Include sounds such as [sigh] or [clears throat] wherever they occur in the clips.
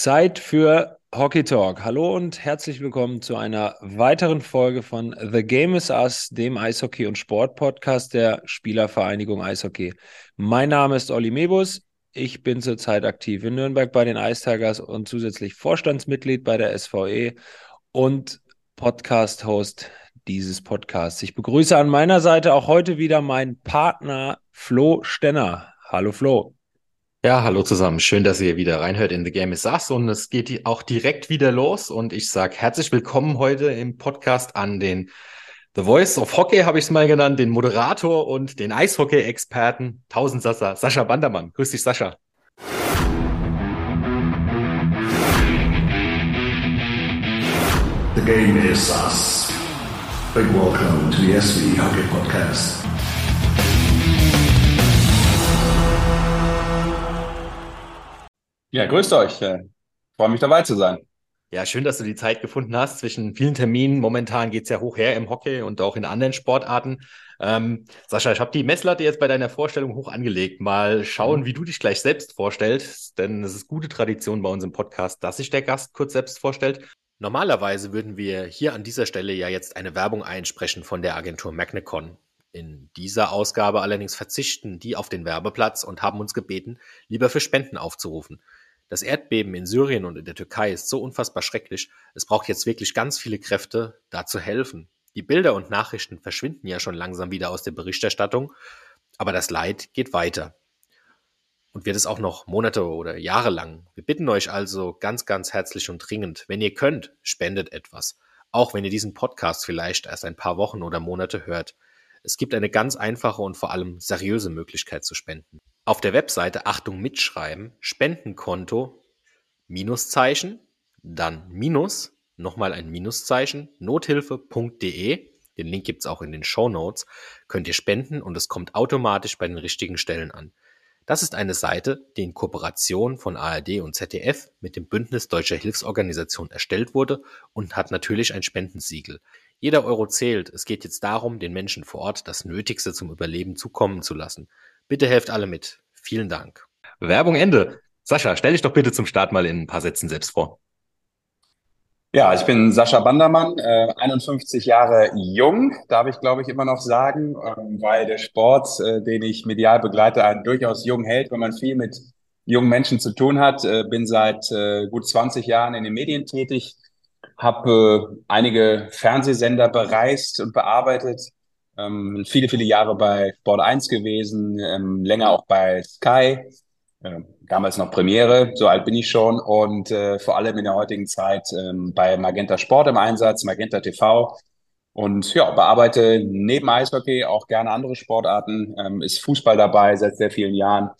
Zeit für Hockey Talk. Hallo und herzlich willkommen zu einer weiteren Folge von The Game is Us, dem Eishockey- und Sport-Podcast der Spielervereinigung Eishockey. Mein Name ist Olli Mebus. Ich bin zurzeit aktiv in Nürnberg bei den Ice Tigers und zusätzlich Vorstandsmitglied bei der SVE und Podcast-Host dieses Podcasts. Ich begrüße an meiner Seite auch heute wieder meinen Partner Flo Stenner. Hallo Flo. Ja, hallo zusammen. Schön, dass ihr wieder reinhört in The Game is Us und es geht auch direkt wieder los und ich sage herzlich willkommen heute im Podcast an den The Voice of Hockey, habe ich es mal genannt, den Moderator und den Eishockey-Experten, Tausendsasser, Sascha Bandermann. Grüß dich, Sascha. The Game is Us. Big welcome to the SV Hockey Podcast. Ja, grüßt euch. Äh, Freue mich dabei zu sein. Ja, schön, dass du die Zeit gefunden hast zwischen vielen Terminen. Momentan geht's ja hoch her im Hockey und auch in anderen Sportarten. Ähm, Sascha, ich habe die Messlatte jetzt bei deiner Vorstellung hoch angelegt. Mal schauen, wie du dich gleich selbst vorstellst, denn es ist gute Tradition bei uns im Podcast, dass sich der Gast kurz selbst vorstellt. Normalerweise würden wir hier an dieser Stelle ja jetzt eine Werbung einsprechen von der Agentur Magnecon. In dieser Ausgabe allerdings verzichten die auf den Werbeplatz und haben uns gebeten, lieber für Spenden aufzurufen. Das Erdbeben in Syrien und in der Türkei ist so unfassbar schrecklich. Es braucht jetzt wirklich ganz viele Kräfte, da zu helfen. Die Bilder und Nachrichten verschwinden ja schon langsam wieder aus der Berichterstattung, aber das Leid geht weiter. Und wird es auch noch Monate oder Jahre lang. Wir bitten euch also ganz, ganz herzlich und dringend, wenn ihr könnt, spendet etwas. Auch wenn ihr diesen Podcast vielleicht erst ein paar Wochen oder Monate hört. Es gibt eine ganz einfache und vor allem seriöse Möglichkeit zu spenden. Auf der Webseite Achtung mitschreiben, Spendenkonto, Minuszeichen, dann Minus, nochmal ein Minuszeichen, nothilfe.de, den Link gibt's auch in den Show Notes, könnt ihr spenden und es kommt automatisch bei den richtigen Stellen an. Das ist eine Seite, die in Kooperation von ARD und ZDF mit dem Bündnis Deutscher Hilfsorganisation erstellt wurde und hat natürlich ein Spendensiegel. Jeder Euro zählt. Es geht jetzt darum, den Menschen vor Ort das Nötigste zum Überleben zukommen zu lassen. Bitte helft alle mit. Vielen Dank. Werbung Ende. Sascha, stell dich doch bitte zum Start mal in ein paar Sätzen selbst vor. Ja, ich bin Sascha Bandermann, äh, 51 Jahre jung, darf ich glaube ich immer noch sagen, ähm, weil der Sport, äh, den ich medial begleite, einen durchaus jung hält, wenn man viel mit jungen Menschen zu tun hat. Äh, bin seit äh, gut 20 Jahren in den Medien tätig, habe äh, einige Fernsehsender bereist und bearbeitet, ähm, viele, viele Jahre bei Sport 1 gewesen, ähm, länger auch bei Sky, äh, damals noch Premiere, so alt bin ich schon und äh, vor allem in der heutigen Zeit ähm, bei Magenta Sport im Einsatz, Magenta TV und ja, bearbeite neben Eishockey auch gerne andere Sportarten, ähm, ist Fußball dabei seit sehr vielen Jahren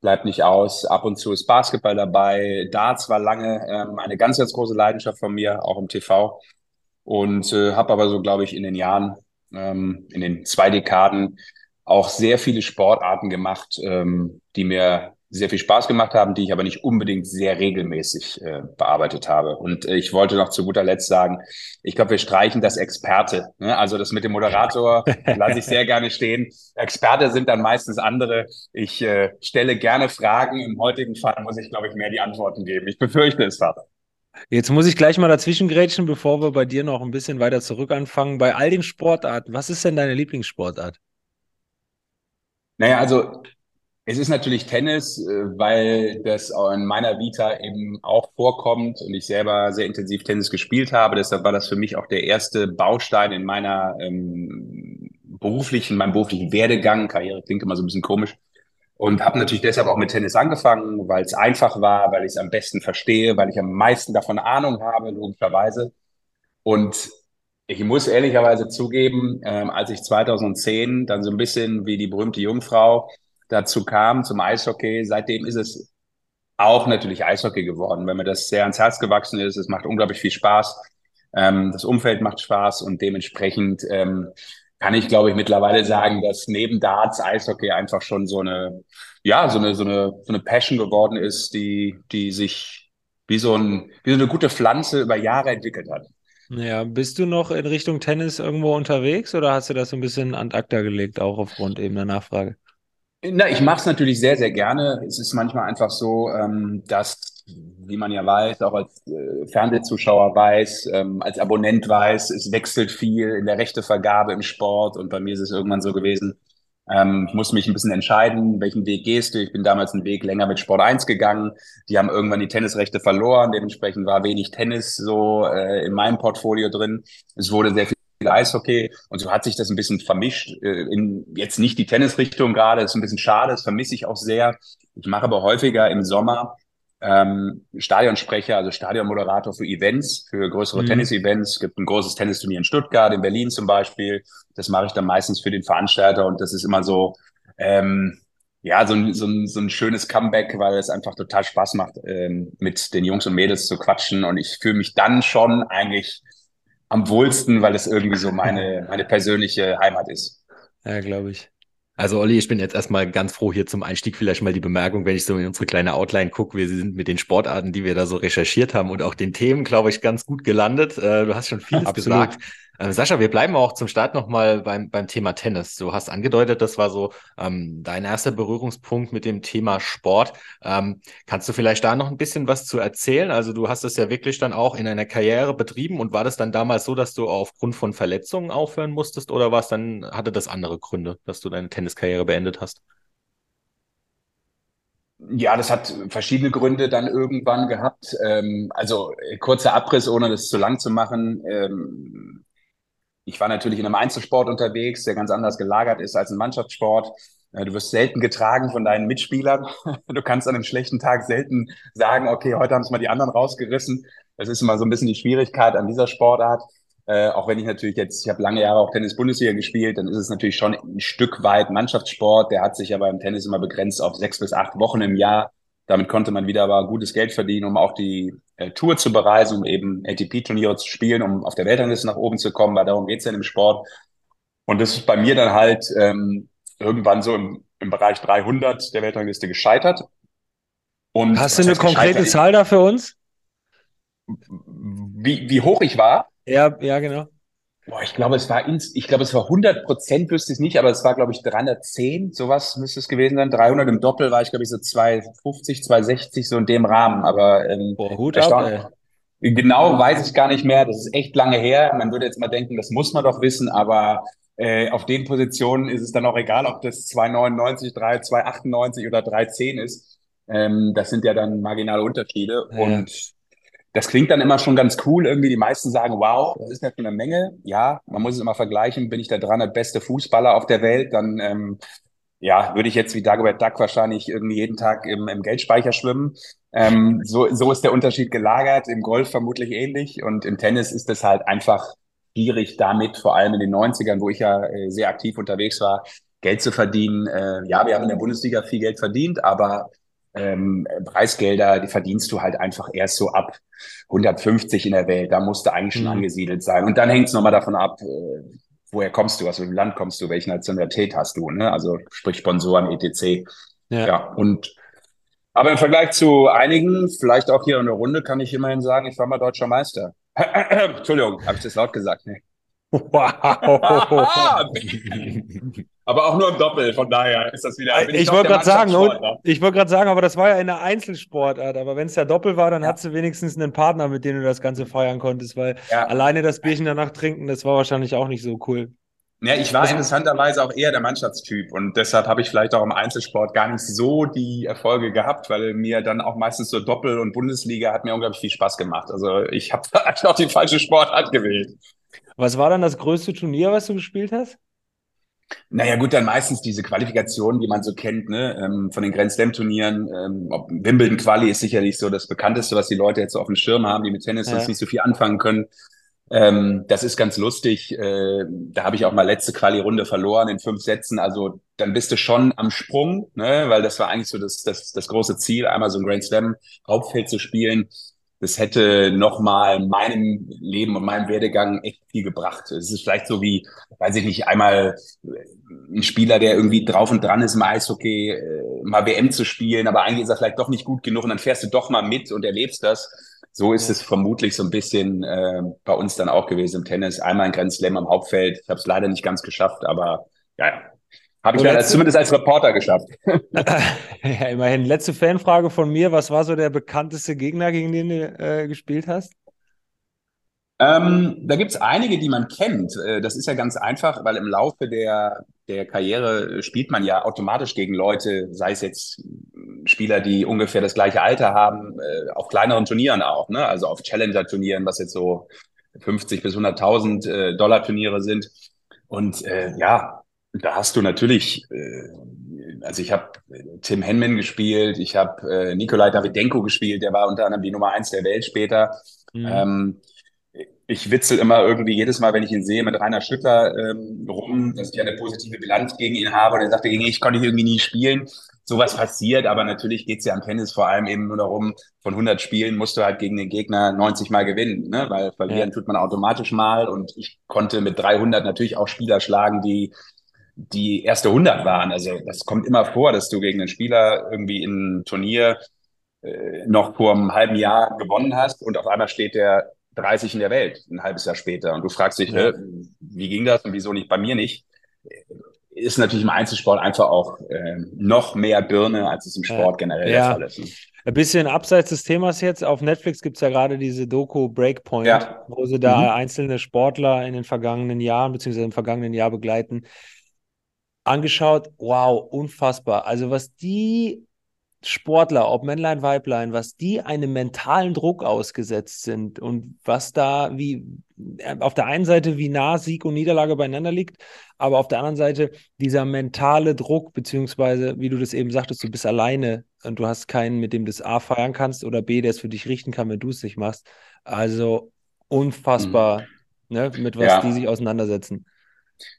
bleibt nicht aus. Ab und zu ist Basketball dabei. Darts war lange ähm, eine ganz, ganz große Leidenschaft von mir, auch im TV. Und äh, habe aber so, glaube ich, in den Jahren, ähm, in den zwei Dekaden auch sehr viele Sportarten gemacht, ähm, die mir sehr viel Spaß gemacht haben, die ich aber nicht unbedingt sehr regelmäßig äh, bearbeitet habe. Und äh, ich wollte noch zu guter Letzt sagen, ich glaube, wir streichen das Experte. Ne? Also das mit dem Moderator lasse ich sehr gerne stehen. Experte sind dann meistens andere. Ich äh, stelle gerne Fragen. Im heutigen Fall muss ich, glaube ich, mehr die Antworten geben. Ich befürchte es, Vater. Jetzt muss ich gleich mal dazwischen grätschen, bevor wir bei dir noch ein bisschen weiter zurück anfangen. Bei all den Sportarten, was ist denn deine Lieblingssportart? Naja, also es ist natürlich Tennis, äh, weil das in meiner Vita eben auch vorkommt und ich selber sehr intensiv Tennis gespielt habe. Deshalb war das für mich auch der erste Baustein in meiner ähm, beruflichen, meinem beruflichen Werdegang. Karriere klingt immer so ein bisschen komisch. Und habe natürlich deshalb auch mit Tennis angefangen, weil es einfach war, weil ich es am besten verstehe, weil ich am meisten davon Ahnung habe, logischerweise. Und ich muss ehrlicherweise zugeben, ähm, als ich 2010 dann so ein bisschen wie die berühmte Jungfrau dazu kam, zum Eishockey. Seitdem ist es auch natürlich Eishockey geworden, wenn mir das sehr ans Herz gewachsen ist. Es macht unglaublich viel Spaß. Ähm, das Umfeld macht Spaß und dementsprechend ähm, kann ich, glaube ich, mittlerweile sagen, dass neben Darts Eishockey einfach schon so eine, ja, so eine, so eine, so eine Passion geworden ist, die, die sich wie so, ein, wie so eine gute Pflanze über Jahre entwickelt hat. Ja, bist du noch in Richtung Tennis irgendwo unterwegs oder hast du das so ein bisschen an acta gelegt, auch aufgrund eben der Nachfrage? Na, ich mache es natürlich sehr, sehr gerne. Es ist manchmal einfach so, ähm, dass, wie man ja weiß, auch als äh, Fernsehzuschauer weiß, ähm, als Abonnent weiß, es wechselt viel in der Rechtevergabe im Sport. Und bei mir ist es irgendwann so gewesen, ähm, ich muss mich ein bisschen entscheiden, welchen Weg gehst du. Ich bin damals einen Weg länger mit Sport 1 gegangen. Die haben irgendwann die Tennisrechte verloren. Dementsprechend war wenig Tennis so äh, in meinem Portfolio drin. Es wurde sehr viel Eishockey und so hat sich das ein bisschen vermischt. Äh, in jetzt nicht die Tennisrichtung gerade, ist ein bisschen schade, das vermisse ich auch sehr. Ich mache aber häufiger im Sommer ähm, Stadionsprecher, also Stadionmoderator für Events, für größere mhm. Tennis-Events. Es gibt ein großes Tennisturnier in Stuttgart, in Berlin zum Beispiel. Das mache ich dann meistens für den Veranstalter und das ist immer so, ähm, ja, so ein, so, ein, so ein schönes Comeback, weil es einfach total Spaß macht, ähm, mit den Jungs und Mädels zu quatschen. Und ich fühle mich dann schon eigentlich am wohlsten, weil es irgendwie so meine, meine persönliche Heimat ist. Ja, glaube ich. Also Olli, ich bin jetzt erstmal ganz froh hier zum Einstieg vielleicht mal die Bemerkung, wenn ich so in unsere kleine Outline gucke, wir sind mit den Sportarten, die wir da so recherchiert haben und auch den Themen, glaube ich, ganz gut gelandet. Äh, du hast schon vieles Absolut. gesagt. Ähm, Sascha, wir bleiben auch zum Start nochmal beim, beim Thema Tennis. Du hast angedeutet, das war so ähm, dein erster Berührungspunkt mit dem Thema Sport. Ähm, kannst du vielleicht da noch ein bisschen was zu erzählen? Also du hast es ja wirklich dann auch in einer Karriere betrieben und war das dann damals so, dass du aufgrund von Verletzungen aufhören musstest oder war es dann, hatte das andere Gründe, dass du deine Tenniskarriere beendet hast? Ja, das hat verschiedene Gründe dann irgendwann gehabt. Ähm, also kurzer Abriss, ohne das zu lang zu machen. Ähm, ich war natürlich in einem Einzelsport unterwegs, der ganz anders gelagert ist als ein Mannschaftssport. Äh, du wirst selten getragen von deinen Mitspielern. [laughs] Du kannst an einem schlechten Tag selten sagen, okay, heute haben es mal die anderen rausgerissen. Das ist immer so ein bisschen die Schwierigkeit an dieser Sportart. Äh, auch wenn ich natürlich jetzt, ich habe lange Jahre auch Tennis-Bundesliga gespielt, dann ist es natürlich schon ein Stück weit Mannschaftssport. Der hat sich aber im Tennis immer begrenzt auf sechs bis acht Wochen im Jahr. Damit konnte man wieder aber gutes Geld verdienen, um auch die äh, Tour zu bereisen, um eben ATP-Turniere zu spielen, um auf der Weltrangliste nach oben zu kommen, weil darum geht's ja im Sport. Und das ist bei mir dann halt ähm, irgendwann so im, im Bereich 300 der Weltrangliste gescheitert. Und Hast du eine konkrete Zahl da für uns? Wie, wie hoch ich war? Ja, ja, genau. Boah, ich glaube, es war ins, ich glaube, es war 100 Prozent, wüsste ich nicht, aber es war, glaube ich, 310, sowas müsste es gewesen sein. 300 im Doppel war ich, glaube ich, so 250, 260, so in dem Rahmen. Aber ähm, Boah, Hut ab, ey. genau weiß ich gar nicht mehr. Das ist echt lange her. Man würde jetzt mal denken, das muss man doch wissen, aber äh, auf den Positionen ist es dann auch egal, ob das 299, 3, 298 oder 310 ist. Ähm, das sind ja dann marginale Unterschiede. Ja. Und das klingt dann immer schon ganz cool. Irgendwie die meisten sagen, wow, das ist ja schon eine Menge. Ja, man muss es immer vergleichen. Bin ich der beste Fußballer auf der Welt, dann ähm, ja, würde ich jetzt wie Dagobert Duck wahrscheinlich irgendwie jeden Tag im, im Geldspeicher schwimmen. Ähm, so, so ist der Unterschied gelagert. Im Golf vermutlich ähnlich. Und im Tennis ist es halt einfach schwierig, damit vor allem in den 90ern, wo ich ja äh, sehr aktiv unterwegs war, Geld zu verdienen. Äh, ja, wir haben in der Bundesliga viel Geld verdient, aber ähm, Preisgelder, die verdienst du halt einfach erst so ab 150 in der Welt. Da musst du eigentlich schon mhm. angesiedelt sein. Und dann hängt es nochmal davon ab, äh, woher kommst du, aus welchem Land kommst du, welche Nationalität hast du, ne? Also sprich Sponsoren, etc. Ja. ja, und aber im Vergleich zu einigen, vielleicht auch hier in der Runde, kann ich immerhin sagen, ich war mal deutscher Meister. [clears throat] Entschuldigung, habe ich das laut gesagt? Nee. [laughs] Wow. [laughs] aber auch nur im Doppel, von daher ist das wieder. Ich, ich wollte gerade sagen, ich wollte gerade sagen, aber das war ja in einer Einzelsportart. Aber wenn es ja Doppel war, dann ja. hattest du wenigstens einen Partner, mit dem du das Ganze feiern konntest, weil ja. alleine das Bierchen danach trinken, das war wahrscheinlich auch nicht so cool. Ja, ich war interessanterweise auch eher der Mannschaftstyp und deshalb habe ich vielleicht auch im Einzelsport gar nicht so die Erfolge gehabt, weil mir dann auch meistens so Doppel und Bundesliga hat mir unglaublich viel Spaß gemacht. Also ich habe [laughs] eigentlich auch die falsche Sportart gewählt. Was war dann das größte Turnier, was du gespielt hast? Naja, gut, dann meistens diese Qualifikationen, die man so kennt, ne, ähm, von den Grand Slam Turnieren. Ähm, Wimbledon Quali ist sicherlich so das bekannteste, was die Leute jetzt so auf dem Schirm haben, die mit Tennis ja. sonst nicht so viel anfangen können. Ähm, das ist ganz lustig. Äh, da habe ich auch mal letzte Quali-Runde verloren in fünf Sätzen. Also dann bist du schon am Sprung, ne, weil das war eigentlich so das, das, das große Ziel, einmal so ein Grand Slam Hauptfeld zu spielen das hätte nochmal meinem Leben und meinem Werdegang echt viel gebracht. Es ist vielleicht so wie, weiß ich nicht, einmal ein Spieler, der irgendwie drauf und dran ist im Eishockey, äh, mal WM zu spielen, aber eigentlich ist er vielleicht doch nicht gut genug und dann fährst du doch mal mit und erlebst das. So ist es vermutlich so ein bisschen äh, bei uns dann auch gewesen im Tennis. Einmal ein Grand Slam am Hauptfeld. Ich habe es leider nicht ganz geschafft, aber ja, ja. Habe ich So, letzte- zumindest als Reporter geschafft. [laughs] ja, immerhin. Letzte Fanfrage von mir. Was war so der bekannteste Gegner, gegen den du äh, gespielt hast? Ähm, da gibt's einige, die man kennt. Äh, Das ist ja ganz einfach, weil im Laufe der, der Karriere spielt man ja automatisch gegen Leute, sei es jetzt Spieler, die ungefähr das gleiche Alter haben, äh, auf kleineren Turnieren auch, ne? Also auf Challenger-Turnieren, was jetzt so 50 bis 100.000 äh, Dollar Turniere sind. Und äh, ja, da hast du natürlich, äh, also ich habe Tim Henman gespielt, ich habe äh, Nikolai Davydenko gespielt, der war unter anderem die Nummer eins der Welt später. Mhm. Ähm, ich witzel immer irgendwie jedes Mal, wenn ich ihn sehe, mit Rainer Schüttler ähm, rum, dass ich eine positive Bilanz gegen ihn habe. Und er sagte, gegen ich konnte irgendwie nie spielen. Sowas passiert, aber natürlich geht's ja am Tennis vor allem eben nur darum, von 100 Spielen musst du halt gegen den Gegner 90 Mal gewinnen, ne? weil verlieren Ja. tut man automatisch mal. Und ich konnte mit 300 natürlich auch Spieler schlagen, die die erste 100 waren. Also das kommt immer vor, dass du gegen einen Spieler irgendwie in einem Turnier äh, noch vor einem halben Jahr gewonnen hast und auf einmal steht der 30 in der Welt, ein halbes Jahr später. Und du fragst dich, Ja. wie ging das und wieso nicht bei mir nicht? Ist natürlich im Einzelsport einfach auch äh, noch mehr Birne, als es im Sport generell Ja. der Fall ist. Ne? Ein bisschen abseits des Themas jetzt. Auf Netflix gibt es ja gerade diese Doku Breakpoint, Ja. wo sie da Mhm. einzelne Sportler in den vergangenen Jahren, beziehungsweise im vergangenen Jahr begleiten. Angeschaut, wow, unfassbar. Also was die Sportler, ob Männlein, Weiblein, was die einem mentalen Druck ausgesetzt sind und was da wie äh, auf der einen Seite wie nah Sieg und Niederlage beieinander liegt, aber auf der anderen Seite dieser mentale Druck, beziehungsweise wie du das eben sagtest, du bist alleine und du hast keinen, mit dem du das A feiern kannst oder B, der es für dich richten kann, wenn du es nicht machst. Also unfassbar, ne, mit was Ja. die sich auseinandersetzen.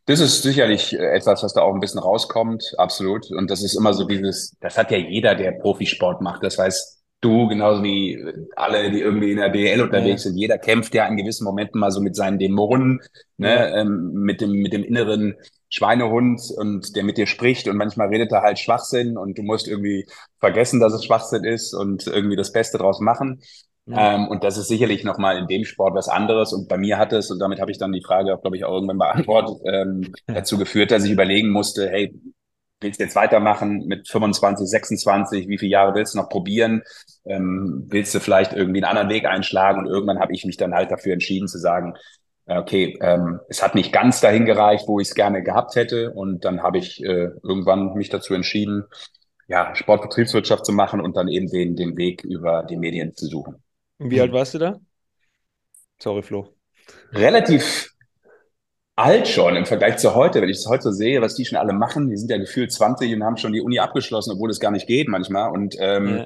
Das ist sicherlich äh, etwas, was da auch ein bisschen rauskommt, absolut. Und das ist immer so dieses, das hat ja jeder, der Profisport macht. Das heißt, du genauso wie äh, alle, die irgendwie in der DL unterwegs Ja. sind. Jeder kämpft ja in gewissen Momenten mal so mit seinen Dämonen, ne, Ja. ähm, mit dem, mit dem inneren Schweinehund und der mit dir spricht. Und manchmal redet er halt Schwachsinn und du musst irgendwie vergessen, dass es Schwachsinn ist und irgendwie das Beste draus machen. Ja. Ähm, und das ist sicherlich nochmal in dem Sport was anderes. Und bei mir hat es, und damit habe ich dann die Frage, glaube ich, auch irgendwann beantwortet, [laughs] ähm, dazu geführt, dass ich überlegen musste, hey, willst du jetzt weitermachen mit 25, 26? Wie viele Jahre willst du noch probieren? Ähm, willst du vielleicht irgendwie einen anderen Weg einschlagen? Und irgendwann habe ich mich dann halt dafür entschieden zu sagen, okay, ähm, es hat nicht ganz dahin gereicht, wo ich es gerne gehabt hätte. Und dann habe ich äh, irgendwann mich dazu entschieden, ja, Sportbetriebswirtschaft zu machen und dann eben den, den Weg über die Medien zu suchen. Wie alt warst du da? Sorry, Flo. relativ alt schon im Vergleich zu heute. Wenn ich es heute so sehe, was die schon alle machen, die sind ja gefühlt 20 und haben schon die Uni abgeschlossen, obwohl es gar nicht geht manchmal. Und ähm, Ja.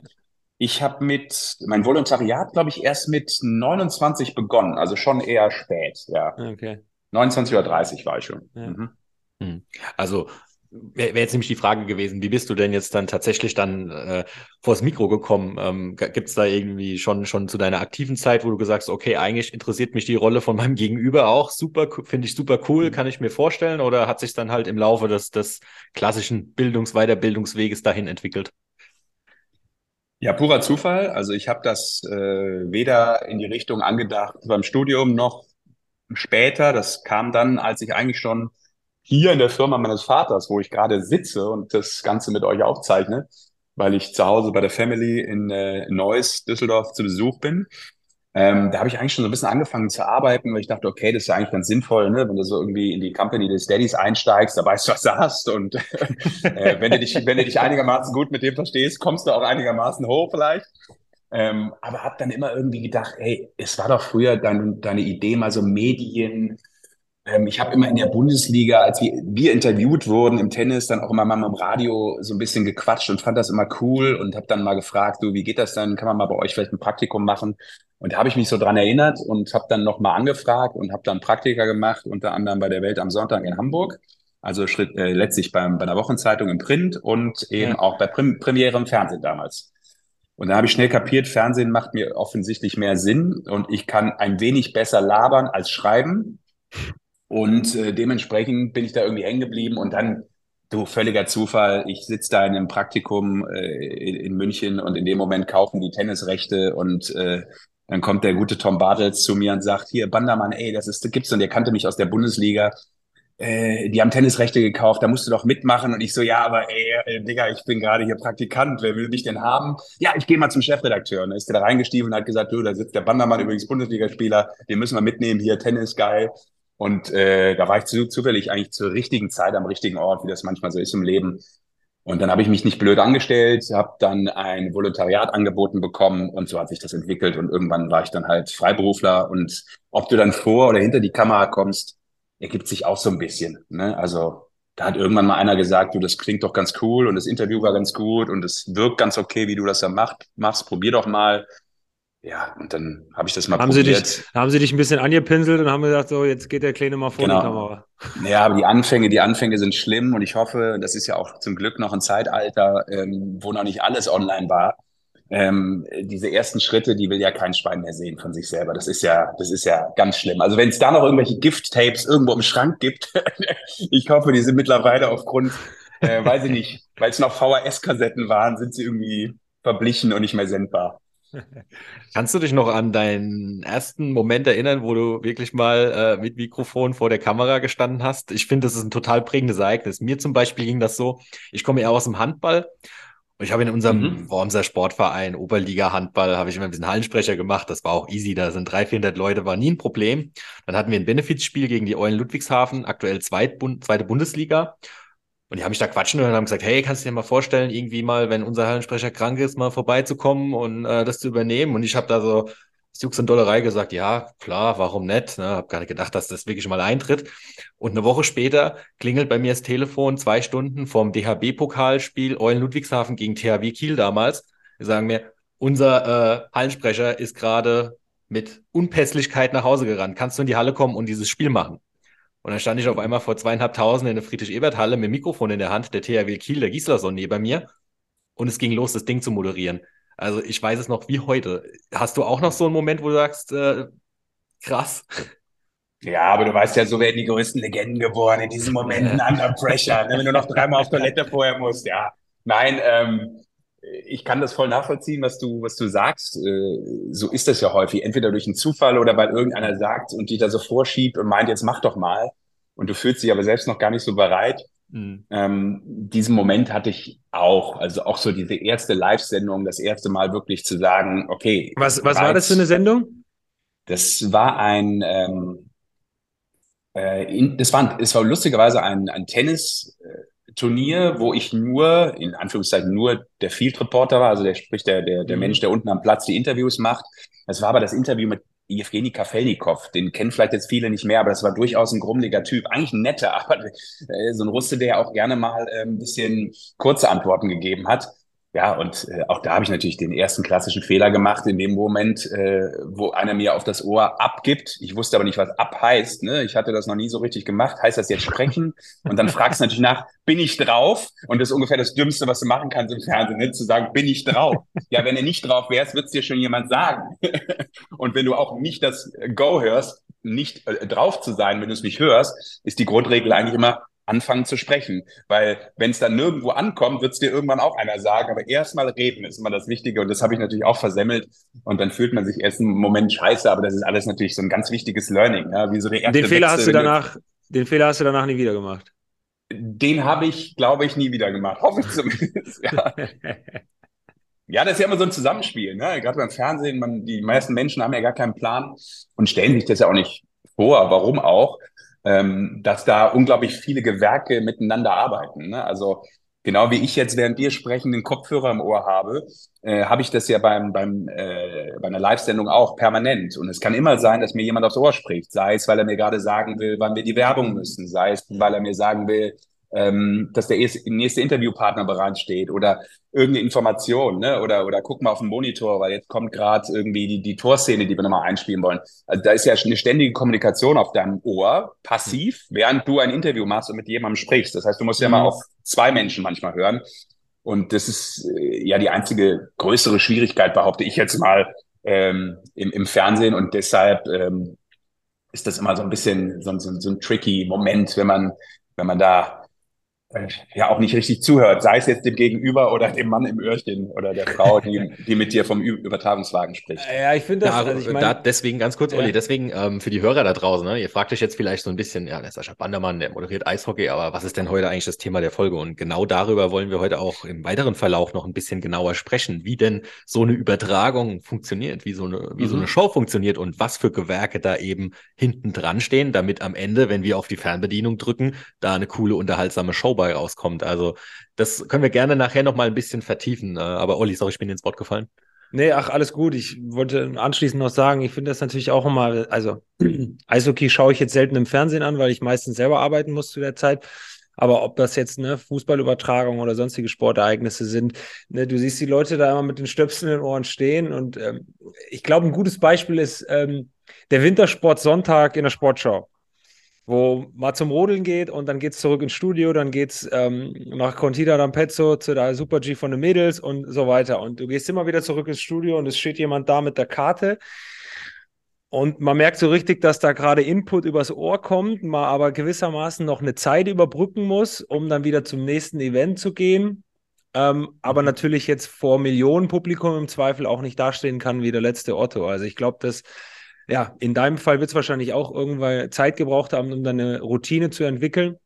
ich habe mit mein Volontariat, glaube ich, erst mit 29 begonnen, also schon eher spät. Ja, Okay. 29 oder 30 war ich schon. Ja. Mhm. Also wäre wär jetzt nämlich die Frage gewesen, wie bist du denn jetzt dann tatsächlich dann äh, vors Mikro gekommen? Ähm, Gibt es da irgendwie schon, schon zu deiner aktiven Zeit, wo du gesagt hast, okay, eigentlich interessiert mich die Rolle von meinem Gegenüber auch super, finde ich super cool, kann ich mir vorstellen, oder hat sich dann halt im Laufe des, des klassischen Bildungs-, Weiterbildungsweges dahin entwickelt? Ja, purer Zufall. Also ich habe das äh, weder in die Richtung angedacht beim Studium noch später. Das kam dann, als ich eigentlich schon hier in der Firma meines Vaters, wo ich gerade sitze und das Ganze mit euch aufzeichne, weil ich zu Hause bei der Family in äh, Neuss, Düsseldorf zu Besuch bin. Ähm, da habe ich eigentlich schon so ein bisschen angefangen zu arbeiten, weil ich dachte, okay, das ist ja eigentlich ganz sinnvoll, ne? wenn du so irgendwie in die Company des Daddys einsteigst, da weißt du, was du hast und [laughs] äh, wenn du dich, wenn du dich einigermaßen gut mit dem verstehst, kommst du auch einigermaßen hoch vielleicht. Ähm, aber habe dann immer irgendwie gedacht, ey, es war doch früher dein, deine Idee, mal so Medien. Ähm, ich habe immer in der Bundesliga, als wir, wir interviewt wurden im Tennis, dann auch immer mal im Radio so ein bisschen gequatscht und fand das immer cool und habe dann mal gefragt, du, wie geht das dann? Kann man mal bei euch vielleicht ein Praktikum machen? Und da habe ich mich so dran erinnert und habe dann nochmal angefragt und habe dann Praktika gemacht, unter anderem bei der Welt am Sonntag in Hamburg. Also Schritt, äh, letztlich beim, bei der Wochenzeitung im Print und eben Ja. auch bei Prim Premiere im Fernsehen damals. Und da habe ich schnell kapiert, Fernsehen macht mir offensichtlich mehr Sinn und ich kann ein wenig besser labern als schreiben. Und äh, dementsprechend bin ich da irgendwie hängen geblieben und dann, du, völliger Zufall, ich sitze da in einem Praktikum äh, in, München und in dem Moment kaufen die Tennisrechte und äh, dann kommt der gute Tom Bartels zu mir und sagt, hier, Bandermann, ey, das ist, gibt's und der kannte mich aus der Bundesliga. äh, die haben Tennisrechte gekauft, da musst du doch mitmachen. Und ich so, ja, aber ey, ey äh, Digga, ich bin gerade hier Praktikant, wer will mich denn haben? Ja, ich gehe mal zum Chefredakteur. Und dann ist der da reingestiegen und hat gesagt, du, da sitzt der Bandermann, übrigens Bundesligaspieler, den müssen wir mitnehmen, hier Tennis, geil. Und äh, da war ich zu, zufällig eigentlich zur richtigen Zeit am richtigen Ort, wie das manchmal so ist im Leben. Und dann habe ich mich nicht blöd angestellt, habe dann ein Volontariat angeboten bekommen und so hat sich das entwickelt. Und irgendwann war ich dann halt Freiberufler. Und ob du dann vor oder hinter die Kamera kommst, ergibt sich auch so ein bisschen. Ne? Also da hat irgendwann mal einer gesagt, du, das klingt doch ganz cool und das Interview war ganz gut und es wirkt ganz okay, wie du das da macht, machst. Probier doch mal. Ja, und dann habe ich das mal haben probiert. Sie dich, haben sie dich ein bisschen angepinselt und haben gesagt, so, jetzt geht der Kleine mal vor Genau. die Kamera. Ja, aber die Anfänge, die Anfänge sind schlimm und ich hoffe, das ist ja auch zum Glück noch ein Zeitalter, ähm, wo noch nicht alles online war. Ähm, diese ersten Schritte, die will ja kein Schwein mehr sehen von sich selber. Das ist ja, das ist ja ganz schlimm. Also wenn es da noch irgendwelche Gift-Tapes irgendwo im Schrank gibt, [laughs] ich hoffe, die sind mittlerweile aufgrund, äh, weiß ich nicht, weil es noch VHS-Kassetten waren, sind sie irgendwie verblichen und nicht mehr sendbar. Kannst du dich noch an deinen ersten Moment erinnern, wo du wirklich mal äh, mit Mikrofon vor der Kamera gestanden hast? Ich finde, das ist ein total prägendes Ereignis. Mir zum Beispiel ging das so, ich komme eher aus dem Handball und ich habe in unserem Mhm. Wormser Sportverein, Oberliga Handball, habe ich immer ein bisschen Hallensprecher gemacht. Das war auch easy, da sind 300, 400 Leute, war nie ein Problem. Dann hatten wir ein Benefizspiel gegen die Eulen Ludwigshafen, aktuell Zweitbund, zweite Bundesliga. Und die haben mich da quatschen und haben gesagt, hey, kannst du dir mal vorstellen, irgendwie mal, wenn unser Hallensprecher krank ist, mal vorbeizukommen und äh, das zu übernehmen? Und ich habe da so Jux und Dollerei gesagt, ja, klar, warum nicht? Ne? Habe gar nicht gedacht, dass das wirklich mal eintritt. Und eine Woche später klingelt bei mir das Telefon, zwei Stunden vom DHB-Pokalspiel Eulen Ludwigshafen gegen THW Kiel damals. Die sagen mir, unser äh, Hallensprecher ist gerade mit Unpässlichkeit nach Hause gerannt. Kannst du in die Halle kommen und dieses Spiel machen? Und dann stand ich auf einmal vor zweieinhalbtausend in der Friedrich-Ebert-Halle mit dem Mikrofon in der Hand, der THW Kiel, der Gislason neben mir. Und es ging los, das Ding zu moderieren. Also ich weiß es noch wie heute. Hast du auch noch so einen Moment, wo du sagst, äh, krass? Ja, aber du weißt ja, so werden die größten Legenden geboren in diesen Momenten [laughs] under pressure, ne? wenn du noch dreimal auf Toilette vorher musst. Ja, nein, ähm, ich kann das voll nachvollziehen, was du, was du sagst. Äh, so ist das ja häufig. Entweder durch einen Zufall oder weil irgendeiner sagt und dich da so vorschiebt und meint, jetzt mach doch mal. Und du fühlst dich aber selbst noch gar nicht so bereit. Hm. Ähm, diesen Moment hatte ich auch. Also auch so diese erste Live-Sendung, das erste Mal wirklich zu sagen, okay. Was, was war das für eine Sendung? Das war ein, ähm, äh, in, das war, es war lustigerweise ein, ein Tennis-Turnier, wo ich nur, in Anführungszeichen nur der Field Reporter war, also der sprich der, der, der Mhm. Mensch, der unten am Platz die Interviews macht. Das war aber das Interview mit Evgeny Kafelnikov. Den kennen vielleicht jetzt viele nicht mehr, aber das war durchaus ein grummeliger Typ. Eigentlich ein netter, [laughs] aber äh, so ein Russe, der auch gerne mal ein bisschen kurze Antworten gegeben hat. Ja, und äh, auch da habe ich natürlich den ersten klassischen Fehler gemacht, in dem Moment, äh, wo einer mir auf das Ohr abgibt. Ich wusste aber nicht, was ab heißt. Ne? Ich hatte das noch nie so richtig gemacht. Heißt das jetzt sprechen? Und dann fragst du natürlich nach, bin ich drauf? Und das ist ungefähr das Dümmste, was du machen kannst im Fernsehen, ne? zu sagen, bin ich drauf? Ja, wenn du nicht drauf wärst, wird's dir schon jemand sagen. [laughs] Und wenn du auch nicht das Go hörst, nicht äh, drauf zu sein, wenn du es nicht hörst, ist die Grundregel eigentlich immer, anfangen zu sprechen. Weil wenn es dann nirgendwo ankommt, wird es dir irgendwann auch einer sagen. Aber erstmal reden ist immer das Wichtige. Und das habe ich natürlich auch versemmelt. Und dann fühlt man sich erst einen Moment scheiße. Aber das ist alles natürlich so ein ganz wichtiges Learning. Ja? Wie so der erste Den Fehler Wechsel, hast du danach, den Fehler hast du danach nie wieder gemacht. Den habe ich, glaube ich, nie wieder gemacht. Hoffe ich zumindest. Ja. [laughs] Ja, das ist ja immer so ein Zusammenspiel, ne? Gerade beim Fernsehen, man, die meisten Menschen haben ja gar keinen Plan und stellen sich das ja auch nicht vor, warum auch, ähm, dass da unglaublich viele Gewerke miteinander arbeiten. Ne? Also genau wie ich jetzt, während wir sprechen, den Kopfhörer im Ohr habe, äh, habe ich das ja beim, beim, äh, bei einer Live-Sendung auch permanent. Und es kann immer sein, dass mir jemand aufs Ohr spricht, sei es, weil er mir gerade sagen will, wann wir die Werbung müssen, sei es, weil er mir sagen will, ähm, dass der nächste Interviewpartner bereitsteht oder irgendeine Information, ne? Oder, oder guck mal auf den Monitor, weil jetzt kommt gerade irgendwie die, die Torszene, die wir nochmal einspielen wollen. Also da ist ja eine ständige Kommunikation auf deinem Ohr, passiv, während du ein Interview machst und mit jemandem sprichst. Das heißt, du musst ja Mhm. mal auf zwei Menschen manchmal hören. Und das ist äh, ja die einzige größere Schwierigkeit, behaupte ich jetzt mal, ähm, im, im Fernsehen. Und deshalb ähm, ist das immer so ein bisschen so, ein- so, so ein tricky Moment, wenn man, wenn man da ja auch nicht richtig zuhört, sei es jetzt dem Gegenüber oder dem Mann im Öhrchen oder der Frau, die, die mit dir vom Übertragungswagen spricht. Ja, ich finde das. Ja, also ich mein, da, deswegen ganz kurz, Olli, ja. deswegen ähm, für die Hörer da draußen, ne, ihr fragt euch jetzt vielleicht so ein bisschen, ja, der Sascha Bandermann, der moderiert Eishockey, aber was ist denn heute eigentlich das Thema der Folge? Und genau darüber wollen wir heute auch im weiteren Verlauf noch ein bisschen genauer sprechen, wie denn so eine Übertragung funktioniert, wie so eine, wie mhm. so eine Show funktioniert und was für Gewerke da eben hinten dran stehen, damit am Ende, wenn wir auf die Fernbedienung drücken, da eine coole, unterhaltsame Show bei rauskommt. Also das können wir gerne nachher noch mal ein bisschen vertiefen. Äh, aber Olli, sorry, ich bin ins Wort gefallen. Nee, ach, alles gut. Ich wollte anschließend noch sagen, ich finde das natürlich auch immer, also [clears throat] Eishockey schaue ich jetzt selten im Fernsehen an, weil ich meistens selber arbeiten muss zu der Zeit. Aber ob das jetzt ne, Fußballübertragung oder sonstige Sportereignisse sind, ne, du siehst die Leute da immer mit den Stöpseln in den Ohren stehen. Und ähm, ich glaube, ein gutes Beispiel ist ähm, der Wintersport Sonntag in der Sportschau wo man zum Rodeln geht und dann geht es zurück ins Studio, dann geht es ähm, nach Contita d'Ampezzo zu der Super G von den Mädels und so weiter. Und du gehst immer wieder zurück ins Studio und es steht jemand da mit der Karte. Und man merkt so richtig, dass da gerade Input übers Ohr kommt, man aber gewissermaßen noch eine Zeit überbrücken muss, um dann wieder zum nächsten Event zu gehen. Ähm, aber mhm. natürlich jetzt vor Millionen Publikum im Zweifel auch nicht dastehen kann wie der letzte Otto. Also ich glaube, dass ja, in deinem Fall wird es wahrscheinlich auch irgendwann Zeit gebraucht haben, um dann eine Routine zu entwickeln.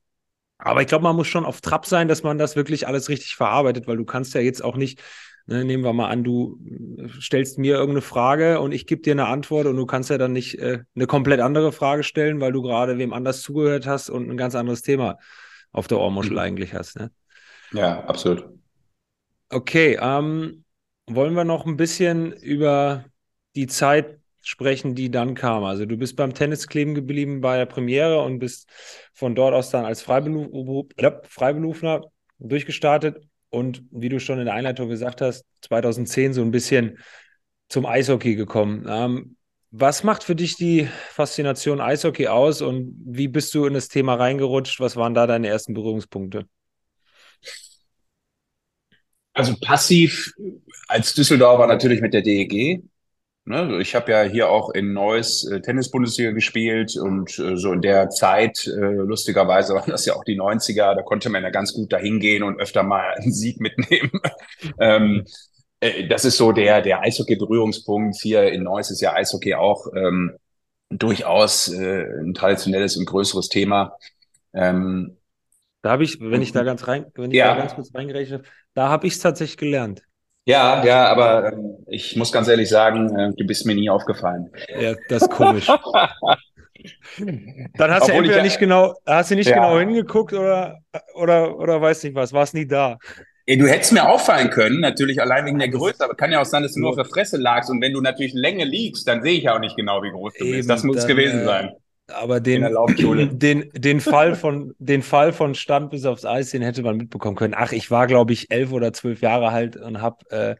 Aber ich glaube, man muss schon auf Trab sein, dass man das wirklich alles richtig verarbeitet, weil du kannst ja jetzt auch nicht, ne, nehmen wir mal an, du stellst mir irgendeine Frage und ich gebe dir eine Antwort und du kannst ja dann nicht äh, eine komplett andere Frage stellen, weil du gerade wem anders zugehört hast und ein ganz anderes Thema auf der Ohrmuschel mhm. eigentlich hast. Ne? Ja, absolut. Okay, ähm, wollen wir noch ein bisschen über die Zeit sprechen, die dann kam. Also du bist beim Tennis kleben geblieben bei der Premiere und bist von dort aus dann als Freiberuf, äh, Freiberufler durchgestartet und wie du schon in der Einleitung gesagt hast, 2010 so ein bisschen zum Eishockey gekommen. Ähm, was macht für dich die Faszination Eishockey aus und wie bist du in das Thema reingerutscht? Was waren da deine ersten Berührungspunkte? Also passiv als Düsseldorfer natürlich mit der DEG. Ne? Ich habe ja hier auch in Neuss äh, Tennis-Bundesliga gespielt und äh, so in der Zeit, äh, lustigerweise waren das ja auch die 90er, da konnte man ja ganz gut dahin gehen und öfter mal [laughs] einen Sieg mitnehmen. [laughs] ähm, äh, das ist so der, der Eishockey-Berührungspunkt. Hier in Neuss ist ja Eishockey auch ähm, durchaus äh, ein traditionelles und größeres Thema. Ähm, da habe ich, wenn ich da ganz rein, wenn ich ja. da ganz kurz reingerechnet habe, da habe ich es tatsächlich gelernt. Ja, ja, aber ähm, ich muss ganz ehrlich sagen, äh, du bist mir nie aufgefallen. Ja, das ist komisch. [laughs] Dann hast Obwohl du entweder ich, nicht genau, hast du nicht ja. genau hingeguckt oder, oder, oder weiß nicht was, warst nie da. Ey, du hättest mir auffallen können, natürlich allein wegen der Größe, aber kann ja auch sein, dass du nur auf der Fresse lagst und wenn du natürlich Länge liegst, dann sehe ich ja auch nicht genau, wie groß du Eben, bist. Das muss es gewesen äh, sein. Aber den, [clears throat] den, den, Fall von, den Fall von Stand bis aufs Eis, den hätte man mitbekommen können. Ach, ich war, glaube ich, elf oder zwölf Jahre alt und habe äh,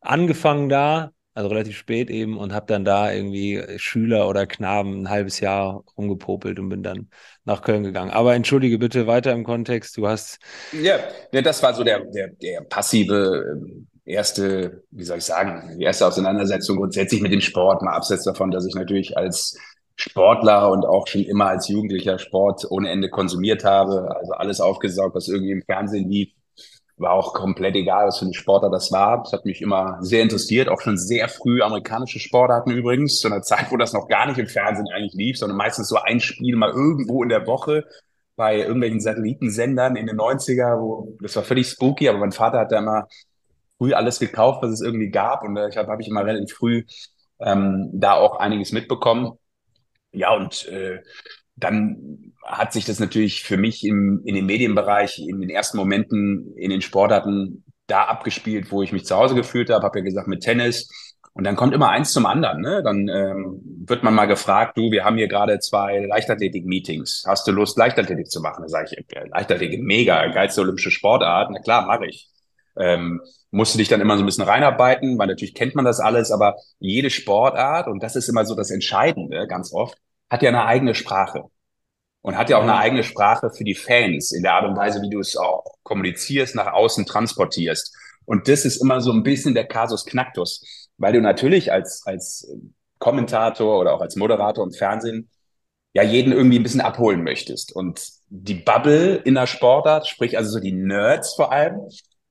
angefangen da, also relativ spät eben, und habe dann da irgendwie Schüler oder Knaben ein halbes Jahr rumgepopelt und bin dann nach Köln gegangen. Aber entschuldige bitte weiter im Kontext, du hast. Ja, das war so der, der, der passive ähm, erste, wie soll ich sagen, die erste Auseinandersetzung grundsätzlich mit dem Sport, mal abseits davon, dass ich natürlich als Sportler und auch schon immer als Jugendlicher Sport ohne Ende konsumiert habe. Also alles aufgesaugt, was irgendwie im Fernsehen lief. War auch komplett egal, was für ein Sportler das war. Das hat mich immer sehr interessiert. Auch schon sehr früh amerikanische Sportarten übrigens. Zu einer Zeit, wo das noch gar nicht im Fernsehen eigentlich lief, sondern meistens so ein Spiel mal irgendwo in der Woche bei irgendwelchen Satellitensendern in den 90er, wo das war völlig spooky, aber mein Vater hat da immer früh alles gekauft, was es irgendwie gab. Und äh, ich habe hab ich immer relativ früh ähm, da auch einiges mitbekommen. Ja, und äh, dann hat sich das natürlich für mich im, in dem Medienbereich in den ersten Momenten in den Sportarten da abgespielt, wo ich mich zu Hause gefühlt habe, habe ja gesagt mit Tennis. Und dann kommt immer eins zum anderen. Ne? Dann ähm, wird man mal gefragt, du, wir haben hier gerade zwei Leichtathletik-Meetings. Hast du Lust, Leichtathletik zu machen? Da sage ich, Leichtathletik, mega, geilste olympische Sportart. Na klar, mache ich. Ähm, musste dich dann immer so ein bisschen reinarbeiten, weil natürlich kennt man das alles, aber jede Sportart, und das ist immer so das Entscheidende ganz oft, hat ja eine eigene Sprache. Und hat ja auch eine eigene Sprache für die Fans in der Art und Weise, wie du es auch kommunizierst, nach außen transportierst. Und das ist immer so ein bisschen der Kasus Knacktus, weil du natürlich als, als Kommentator oder auch als Moderator im Fernsehen ja jeden irgendwie ein bisschen abholen möchtest. Und die Bubble in der Sportart, sprich also so die Nerds vor allem,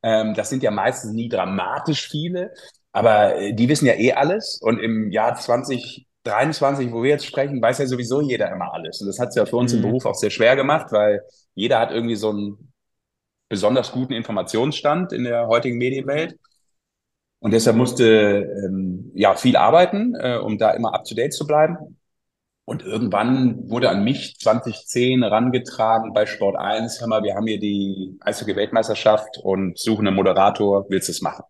ähm, das sind ja meistens nie dramatisch viele, aber äh, die wissen ja eh alles. Und im Jahr 2023, wo wir jetzt sprechen, weiß ja sowieso jeder immer alles. Und das hat es ja für uns mhm. im Beruf auch sehr schwer gemacht, weil jeder hat irgendwie so einen besonders guten Informationsstand in der heutigen Medienwelt. Und deshalb musste ähm, ja viel arbeiten, äh, um da immer up to date zu bleiben. Und irgendwann wurde an mich 2010 herangetragen bei Sport 1, hör mal, wir haben hier die Eishockey-Weltmeisterschaft und suchen einen Moderator, willst du es machen?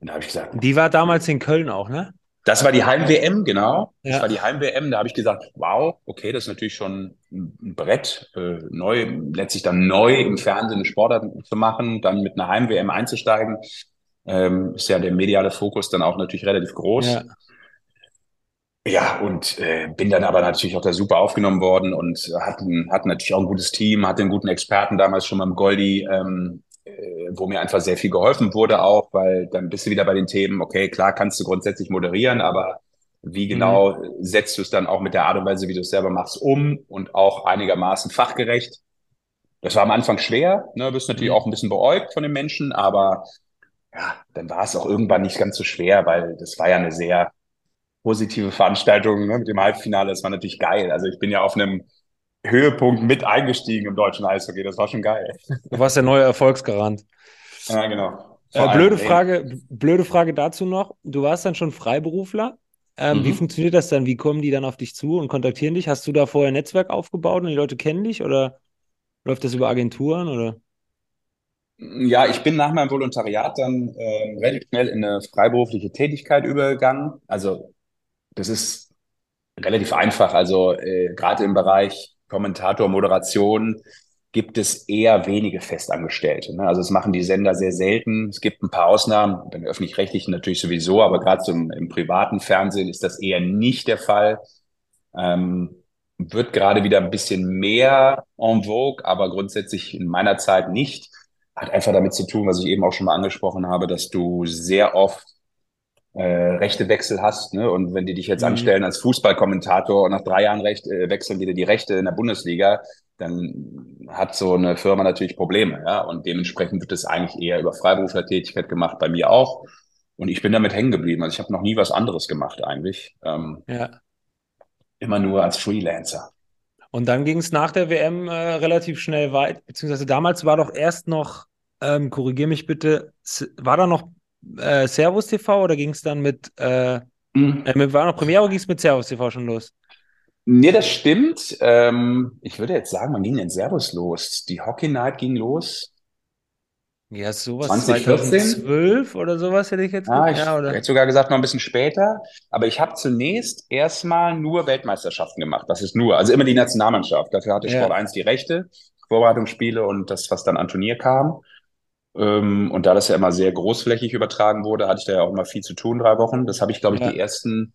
Und da habe ich gesagt. Die war damals in Köln auch, ne? Das war die Heim-WM, genau. Ja. Das war die Heim-WM. Da habe ich gesagt, wow, okay, das ist natürlich schon ein Brett, äh, neu, letztlich dann neu im Fernsehen eine Sportart zu machen, dann mit einer Heim-WM einzusteigen. Ähm, ist ja der mediale Fokus dann auch natürlich relativ groß. Ja. Ja, und äh, bin dann aber natürlich auch da super aufgenommen worden und hatten, hatten natürlich auch ein gutes Team, hatte einen guten Experten damals schon beim Goldi, ähm, äh, wo mir einfach sehr viel geholfen wurde auch, weil dann bist du wieder bei den Themen, okay, klar kannst du grundsätzlich moderieren, aber wie genau mhm. setzt du es dann auch mit der Art und Weise, wie du es selber machst, um und auch einigermaßen fachgerecht? Das war am Anfang schwer, ne, bist natürlich mhm. auch ein bisschen beäugt von den Menschen, aber ja, dann war es auch irgendwann nicht ganz so schwer, weil das war ja eine sehr positive Veranstaltung ne, mit dem Halbfinale. Das war natürlich geil. Also ich bin ja auf einem Höhepunkt mit eingestiegen im deutschen Eishockey. Das war schon geil. Du warst der neue Erfolgsgarant. Ja, genau. Äh, blöde, Frage, blöde Frage dazu noch. Du warst dann schon Freiberufler. Ähm, mhm. Wie funktioniert das dann? Wie kommen die dann auf dich zu und kontaktieren dich? Hast du da vorher ein Netzwerk aufgebaut und die Leute kennen dich oder läuft das über Agenturen oder? Ja, ich bin nach meinem Volontariat dann äh, relativ schnell in eine freiberufliche Tätigkeit übergegangen. Also das ist relativ einfach. Also äh, gerade im Bereich Kommentator, Moderation gibt es eher wenige Festangestellte. Ne? Also das machen die Sender sehr selten. Es gibt ein paar Ausnahmen, beim öffentlich-rechtlichen natürlich sowieso, aber gerade so im, im, privaten Fernsehen ist das eher nicht der Fall. Ähm, wird gerade wieder ein bisschen mehr en vogue, aber grundsätzlich in meiner Zeit nicht. Hat einfach damit zu tun, was ich eben auch schon mal angesprochen habe, dass du sehr oft äh, Rechtewechsel hast. Ne? Und wenn die dich jetzt mhm. anstellen als Fußballkommentator und nach drei Jahren Recht, äh, wechseln wieder die Rechte in der Bundesliga, dann hat so eine Firma natürlich Probleme. Ja? Und dementsprechend wird es eigentlich eher über Freiberuflertätigkeit gemacht, bei mir auch. Und ich bin damit hängen geblieben. Also ich habe noch nie was anderes gemacht eigentlich. Ähm, ja. Immer nur als Freelancer. Und dann ging es nach der WM äh, relativ schnell weit, beziehungsweise damals war doch erst noch, ähm, korrigier mich bitte, war da noch äh, Servus TV oder ging es dann mit, äh, mhm. äh, mit war noch Premiere oder ging es mit Servus TV schon los? Nee, das stimmt. Ähm, ich würde jetzt sagen, man ging in Servus los? Die Hockey Night ging los. Ja, sowas 2014? 2012 oder sowas hätte ich jetzt ah, ich ja, oder? hätte sogar gesagt noch ein bisschen später. Aber ich habe zunächst erstmal nur Weltmeisterschaften gemacht. Das ist nur, also immer die Nationalmannschaft. Dafür hatte Sport ja. 1 die Rechte, Vorbereitungsspiele und das, was dann an Turnier kam. Ähm, und da das ja immer sehr großflächig übertragen wurde, hatte ich da ja auch immer viel zu tun, drei Wochen. Das habe ich, glaube ich, ja. die ersten,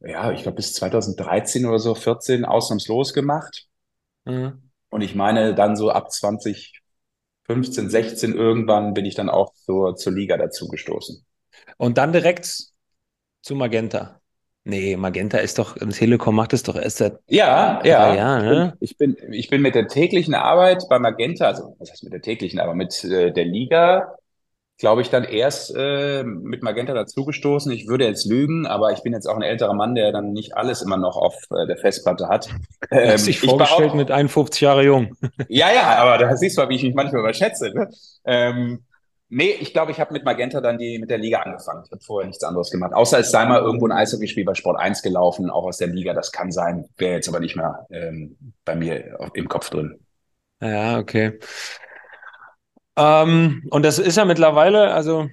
ja, ich glaube bis 2013 oder so, 14 ausnahmslos gemacht. Mhm. Und ich meine, dann so ab 2015, 16 irgendwann bin ich dann auch zur, zur Liga dazugestoßen. Und dann direkt zu Magenta. Nee, Magenta ist doch, Telekom macht es doch erst seit ja, ja. Jahren, ne? Ich bin, ich bin mit der täglichen Arbeit bei Magenta, also was heißt mit der täglichen, aber mit äh, der Liga, glaube ich, dann erst äh, mit Magenta dazugestoßen. Ich würde jetzt lügen, aber ich bin jetzt auch ein älterer Mann, der dann nicht alles immer noch auf äh, der Festplatte hat. [laughs] Ähm, sich vorgestellt mit 51 Jahre jung. ja, ja, aber da siehst du, wie ich mich manchmal überschätze. Ne? Ähm, Nee, ich glaube, ich habe mit Magenta dann die mit der Liga angefangen. Ich habe vorher nichts anderes gemacht. Außer es sei mal irgendwo ein Eishockeyspiel bei Sport 1 gelaufen, auch aus der Liga. Das kann sein, wäre jetzt aber nicht mehr ähm, bei mir im Kopf drin. Ja, okay. Ähm, und das ist ja mittlerweile, also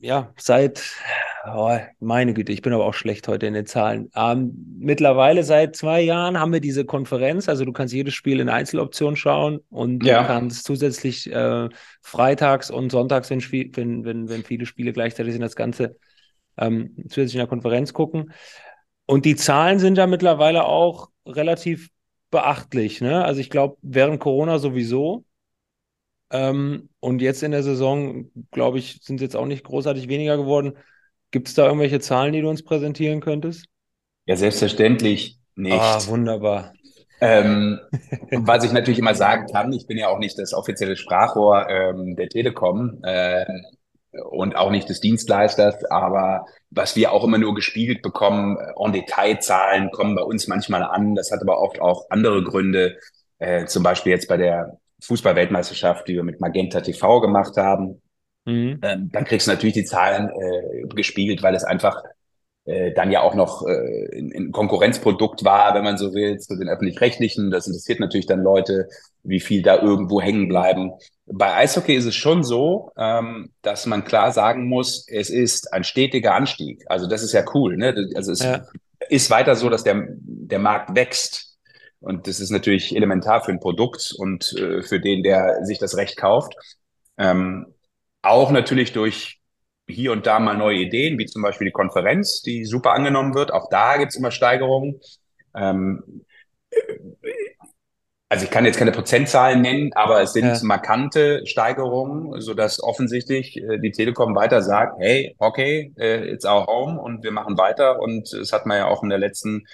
ja, seit, oh, meine Güte, ich bin aber auch schlecht heute in den Zahlen. Ähm, mittlerweile seit zwei Jahren haben wir diese Konferenz, also du kannst jedes Spiel in Einzeloption schauen und ja. du kannst zusätzlich äh, freitags und sonntags, wenn, wenn, wenn, wenn viele Spiele gleichzeitig sind, das Ganze ähm, zusätzlich in der Konferenz gucken. Und die Zahlen sind ja mittlerweile auch relativ beachtlich. Ne? Also ich glaube, während Corona sowieso, ähm, und jetzt in der Saison, glaube ich, sind es jetzt auch nicht großartig weniger geworden. Gibt es da irgendwelche Zahlen, die du uns präsentieren könntest? Ja, selbstverständlich. nicht. Ah, wunderbar. Ähm, was ich natürlich immer sagen kann, ich bin ja auch nicht das offizielle Sprachrohr ähm, der Telekom äh, und auch nicht des Dienstleisters, aber was wir auch immer nur gespiegelt bekommen, en Detailzahlen kommen bei uns manchmal an. Das hat aber oft auch andere Gründe, äh, zum Beispiel jetzt bei der Fußballweltmeisterschaft, die wir mit Magenta TV gemacht haben. Mhm. Ähm, dann kriegst du natürlich die Zahlen äh, gespiegelt, weil es einfach äh, dann ja auch noch äh, ein Konkurrenzprodukt war, wenn man so will, zu den öffentlich-rechtlichen. Das interessiert natürlich dann Leute, wie viel da irgendwo hängen bleiben. Bei Eishockey ist es schon so, ähm, dass man klar sagen muss, es ist ein stetiger Anstieg. Also das ist ja cool. Ne? Also es ja. ist weiter so, dass der, der Markt wächst. Und das ist natürlich elementar für ein Produkt und äh, für den, der sich das Recht kauft. Ähm, auch natürlich durch hier und da mal neue Ideen, wie zum Beispiel die Konferenz, die super angenommen wird. Auch da gibt's immer Steigerungen. Ähm, also ich kann jetzt keine Prozentzahlen nennen, aber es sind ja. markante Steigerungen, so dass offensichtlich äh, die Telekom weiter sagt, hey, okay, äh, it's our home und wir machen weiter. Und es hat man ja auch in der letzten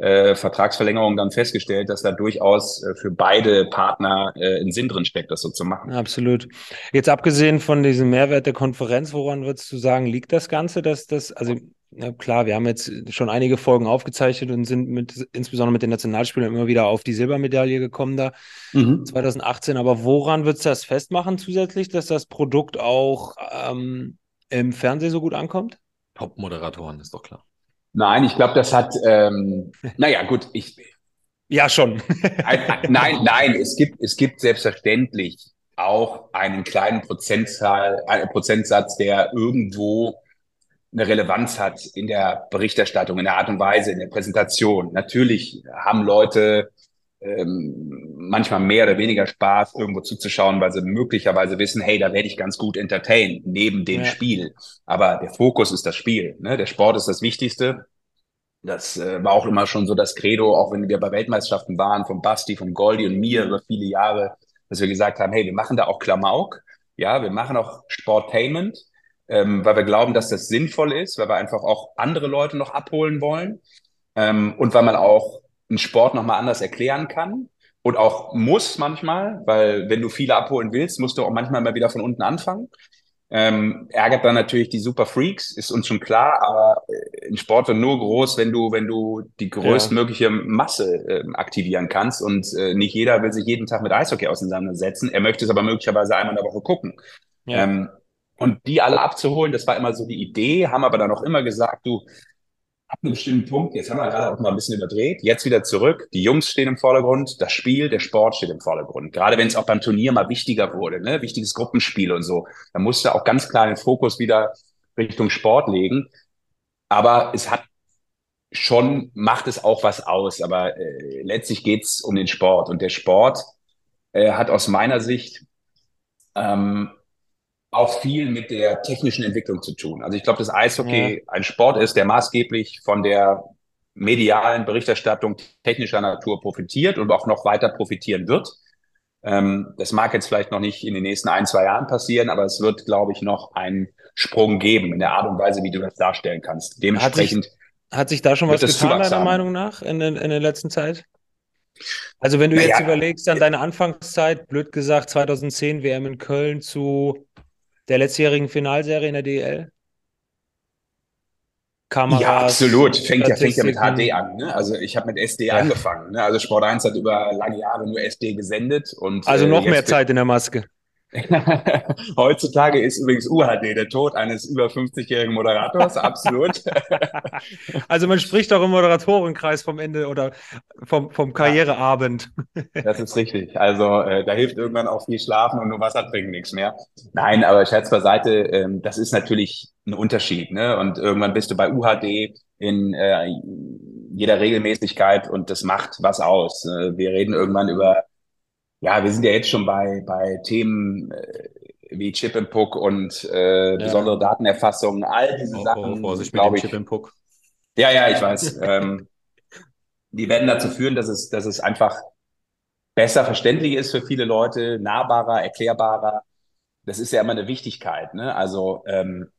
äh, Vertragsverlängerung dann festgestellt, dass da durchaus äh, für beide Partner äh, ein Sinn drin steckt, das so zu machen. Absolut. Jetzt abgesehen von diesem Mehrwert der Konferenz, woran würdest du sagen, liegt das Ganze, dass das, also ja, klar, wir haben jetzt schon einige Folgen aufgezeichnet und sind mit, insbesondere mit den Nationalspielern immer wieder auf die Silbermedaille gekommen da mhm. 2018. Aber woran würdest du das festmachen zusätzlich, dass das Produkt auch ähm, im Fernsehen so gut ankommt? Top-Moderatoren, ist doch klar. Nein, ich glaube, das hat, ähm, naja, gut, ich. Ja, schon. nein, nein, es gibt, es gibt selbstverständlich auch einen kleinen Prozentzahl, einen Prozentsatz, der irgendwo eine Relevanz hat in der Berichterstattung, in der Art und Weise, in der Präsentation. Natürlich haben Leute ähm, manchmal mehr oder weniger Spaß, irgendwo zuzuschauen, weil sie möglicherweise wissen, hey, da werde ich ganz gut entertained, neben dem ja. Spiel. Aber der Fokus ist das Spiel. Ne? Der Sport ist das Wichtigste. Das äh, war auch immer schon so das Credo, auch wenn wir bei Weltmeisterschaften waren, von Basti, von Goldi und mir über viele Jahre, dass wir gesagt haben, hey, wir machen da auch Klamauk. Ja, wir machen auch Sportainment, ähm, weil wir glauben, dass das sinnvoll ist, weil wir einfach auch andere Leute noch abholen wollen. Ähm, und weil man auch einen Sport nochmal anders erklären kann und auch muss manchmal, weil wenn du viele abholen willst, musst du auch manchmal mal wieder von unten anfangen. Ähm, ärgert dann natürlich die Super Freaks, ist uns schon klar, aber äh, ein Sport wird nur groß, wenn du, wenn du die größtmögliche ja. Masse äh, aktivieren kannst und äh, nicht jeder will sich jeden Tag mit Eishockey auseinandersetzen. Er möchte es aber möglicherweise einmal in der Woche gucken. Ja. Ähm, und die alle abzuholen, das war immer so die Idee, haben aber dann auch immer gesagt, du, ab einem bestimmten Punkt, jetzt haben wir gerade auch mal ein bisschen überdreht, jetzt wieder zurück. Die Jungs stehen im Vordergrund, das Spiel, der Sport steht im Vordergrund. Gerade wenn es auch beim Turnier mal wichtiger wurde, ne? wichtiges Gruppenspiel und so, da musste auch ganz klar den Fokus wieder Richtung Sport legen. Aber es hat schon, macht es auch was aus. Aber äh, letztlich geht's um den Sport. Und der Sport äh, hat aus meiner Sicht ähm, auch viel mit der technischen Entwicklung zu tun. Also ich glaube, dass Eishockey ja. ein Sport ist, der maßgeblich von der medialen Berichterstattung technischer Natur profitiert und auch noch weiter profitieren wird. Ähm, das mag jetzt vielleicht noch nicht in den nächsten ein, zwei Jahren passieren, aber es wird, glaube ich, noch einen Sprung geben in der Art und Weise, wie du das darstellen kannst. Dementsprechend. Hat sich, hat sich da schon was getan, deiner Meinung nach, in, in, der letzten Zeit? Also wenn du jetzt ja, überlegst an deine Anfangszeit, blöd gesagt, 2010 WM in Köln zu der letztjährigen Finalserie in der DL? Kameras, ja, absolut. Fängt ja, fängt ja mit HD an. Ne? Also ich habe mit SD ja. angefangen. Ne? Also Sport 1 hat über lange Jahre nur SD gesendet. Und, also noch äh, mehr Zeit in der Maske. [laughs] Heutzutage ist übrigens UHD der Tod eines über 50-jährigen Moderators, absolut. [laughs] also man spricht auch im Moderatorenkreis vom Ende oder vom, vom Karriereabend. [laughs] Das ist richtig. Also äh, da hilft irgendwann auch viel Schlafen und nur Wasser trinken nichts mehr. Nein, aber Scherz beiseite, ähm, das ist natürlich ein Unterschied. Ne? Und irgendwann bist du bei UHD in äh, jeder Regelmäßigkeit und das macht was aus. Äh, wir reden irgendwann über ja, wir sind ja jetzt schon bei, bei Themen äh, wie Chip and Puck und äh, ja. besondere Datenerfassung, all diese oh, Sachen. Oh, Vorsicht mit dem Chip and Puck. Ja, ja, ich weiß. ähm, die werden dazu führen, dass es, dass es einfach besser verständlich ist für viele Leute, nahbarer, erklärbarer. Das ist ja immer eine Wichtigkeit. Ne? Also ähm,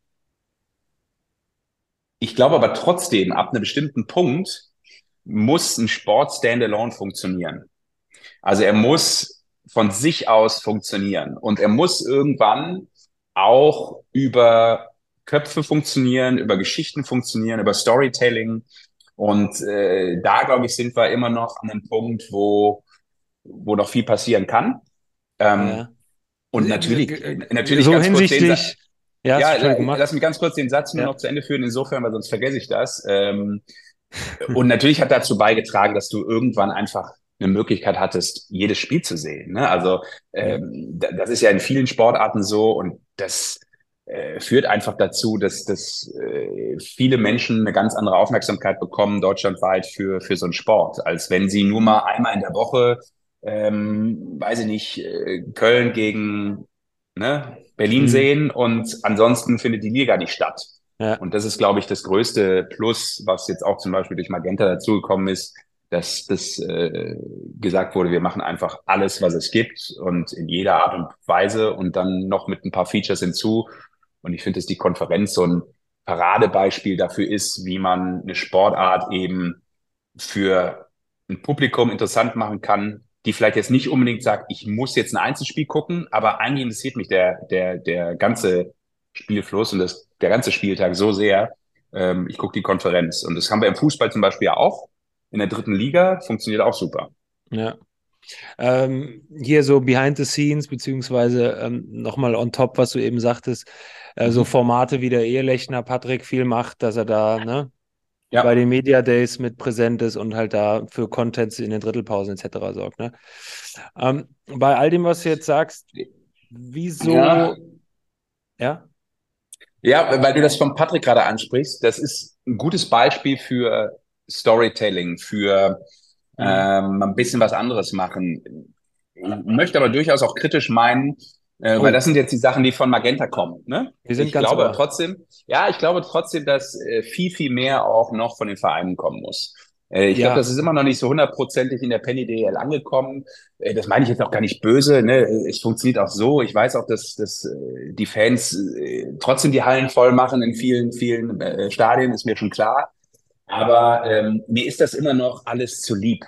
ich glaube aber trotzdem, ab einem bestimmten Punkt muss ein Sport standalone funktionieren. Also er muss von sich aus funktionieren und er muss irgendwann auch über Köpfe funktionieren, über Geschichten funktionieren, über Storytelling. Und äh, da, glaube ich, sind wir immer noch an einem Punkt, wo, wo noch viel passieren kann. Ähm, ja. Und natürlich, natürlich so ganz hinsichtlich, kurz den, ja, ja lass mich ganz kurz den Satz nur ja. noch zu Ende führen, insofern, weil sonst vergesse ich das. Ähm, und natürlich hat dazu beigetragen, dass du irgendwann einfach eine Möglichkeit hattest, jedes Spiel zu sehen. Ne? Also ähm, das ist ja in vielen Sportarten so und das äh, führt einfach dazu, dass, dass äh, viele Menschen eine ganz andere Aufmerksamkeit bekommen deutschlandweit für, für so einen Sport, als wenn sie nur mal einmal in der Woche, ähm, weiß ich nicht, äh, Köln gegen ne, Berlin mhm. sehen und ansonsten findet die Liga nicht statt. Ja. Und das ist, glaube ich, das größte Plus, was jetzt auch zum Beispiel durch Magenta dazugekommen ist, dass das äh, gesagt wurde, wir machen einfach alles, was es gibt und in jeder Art und Weise und dann noch mit ein paar Features hinzu. Und ich finde, dass die Konferenz so ein Paradebeispiel dafür ist, wie man eine Sportart eben für ein Publikum interessant machen kann, die vielleicht jetzt nicht unbedingt sagt, ich muss jetzt ein Einzelspiel gucken, aber eigentlich interessiert mich der, der, der ganze Spielfluss und das, der ganze Spieltag so sehr. Ähm, ich gucke die Konferenz. Und das haben wir im Fußball zum Beispiel auch. In der dritten Liga funktioniert auch super. Ja. Ähm, hier so behind the scenes, beziehungsweise ähm, nochmal on top, was du eben sagtest, äh, so mhm. Formate wie der Ehelechner Patrick viel macht, dass er da, ne, ja. bei den Media Days mit präsent ist und halt da für Contents in den Drittelpausen etc. sorgt. Ne? Ähm, bei all dem, was du jetzt sagst, wieso. Ja. ja. Ja, weil du das von Patrick gerade ansprichst, das ist ein gutes Beispiel für Storytelling, für mhm. ähm, ein bisschen was anderes machen. Ich möchte aber durchaus auch kritisch meinen, äh, oh. Weil das sind jetzt die Sachen, die von Magenta kommen. Ne? Wir sind ich ganz glaube trotzdem, ja, ich glaube trotzdem, dass äh, viel, viel mehr auch noch von den Vereinen kommen muss. Äh, ich ja. glaube, das ist immer noch nicht so hundertprozentig in der Penny DL angekommen. Äh, das meine ich jetzt auch gar nicht böse. Ne? Es funktioniert auch so. Ich weiß auch, dass, dass äh, die Fans trotzdem die Hallen voll machen in vielen, vielen Stadien, ist mir schon klar. Aber ähm, mir ist das immer noch alles zu lieb.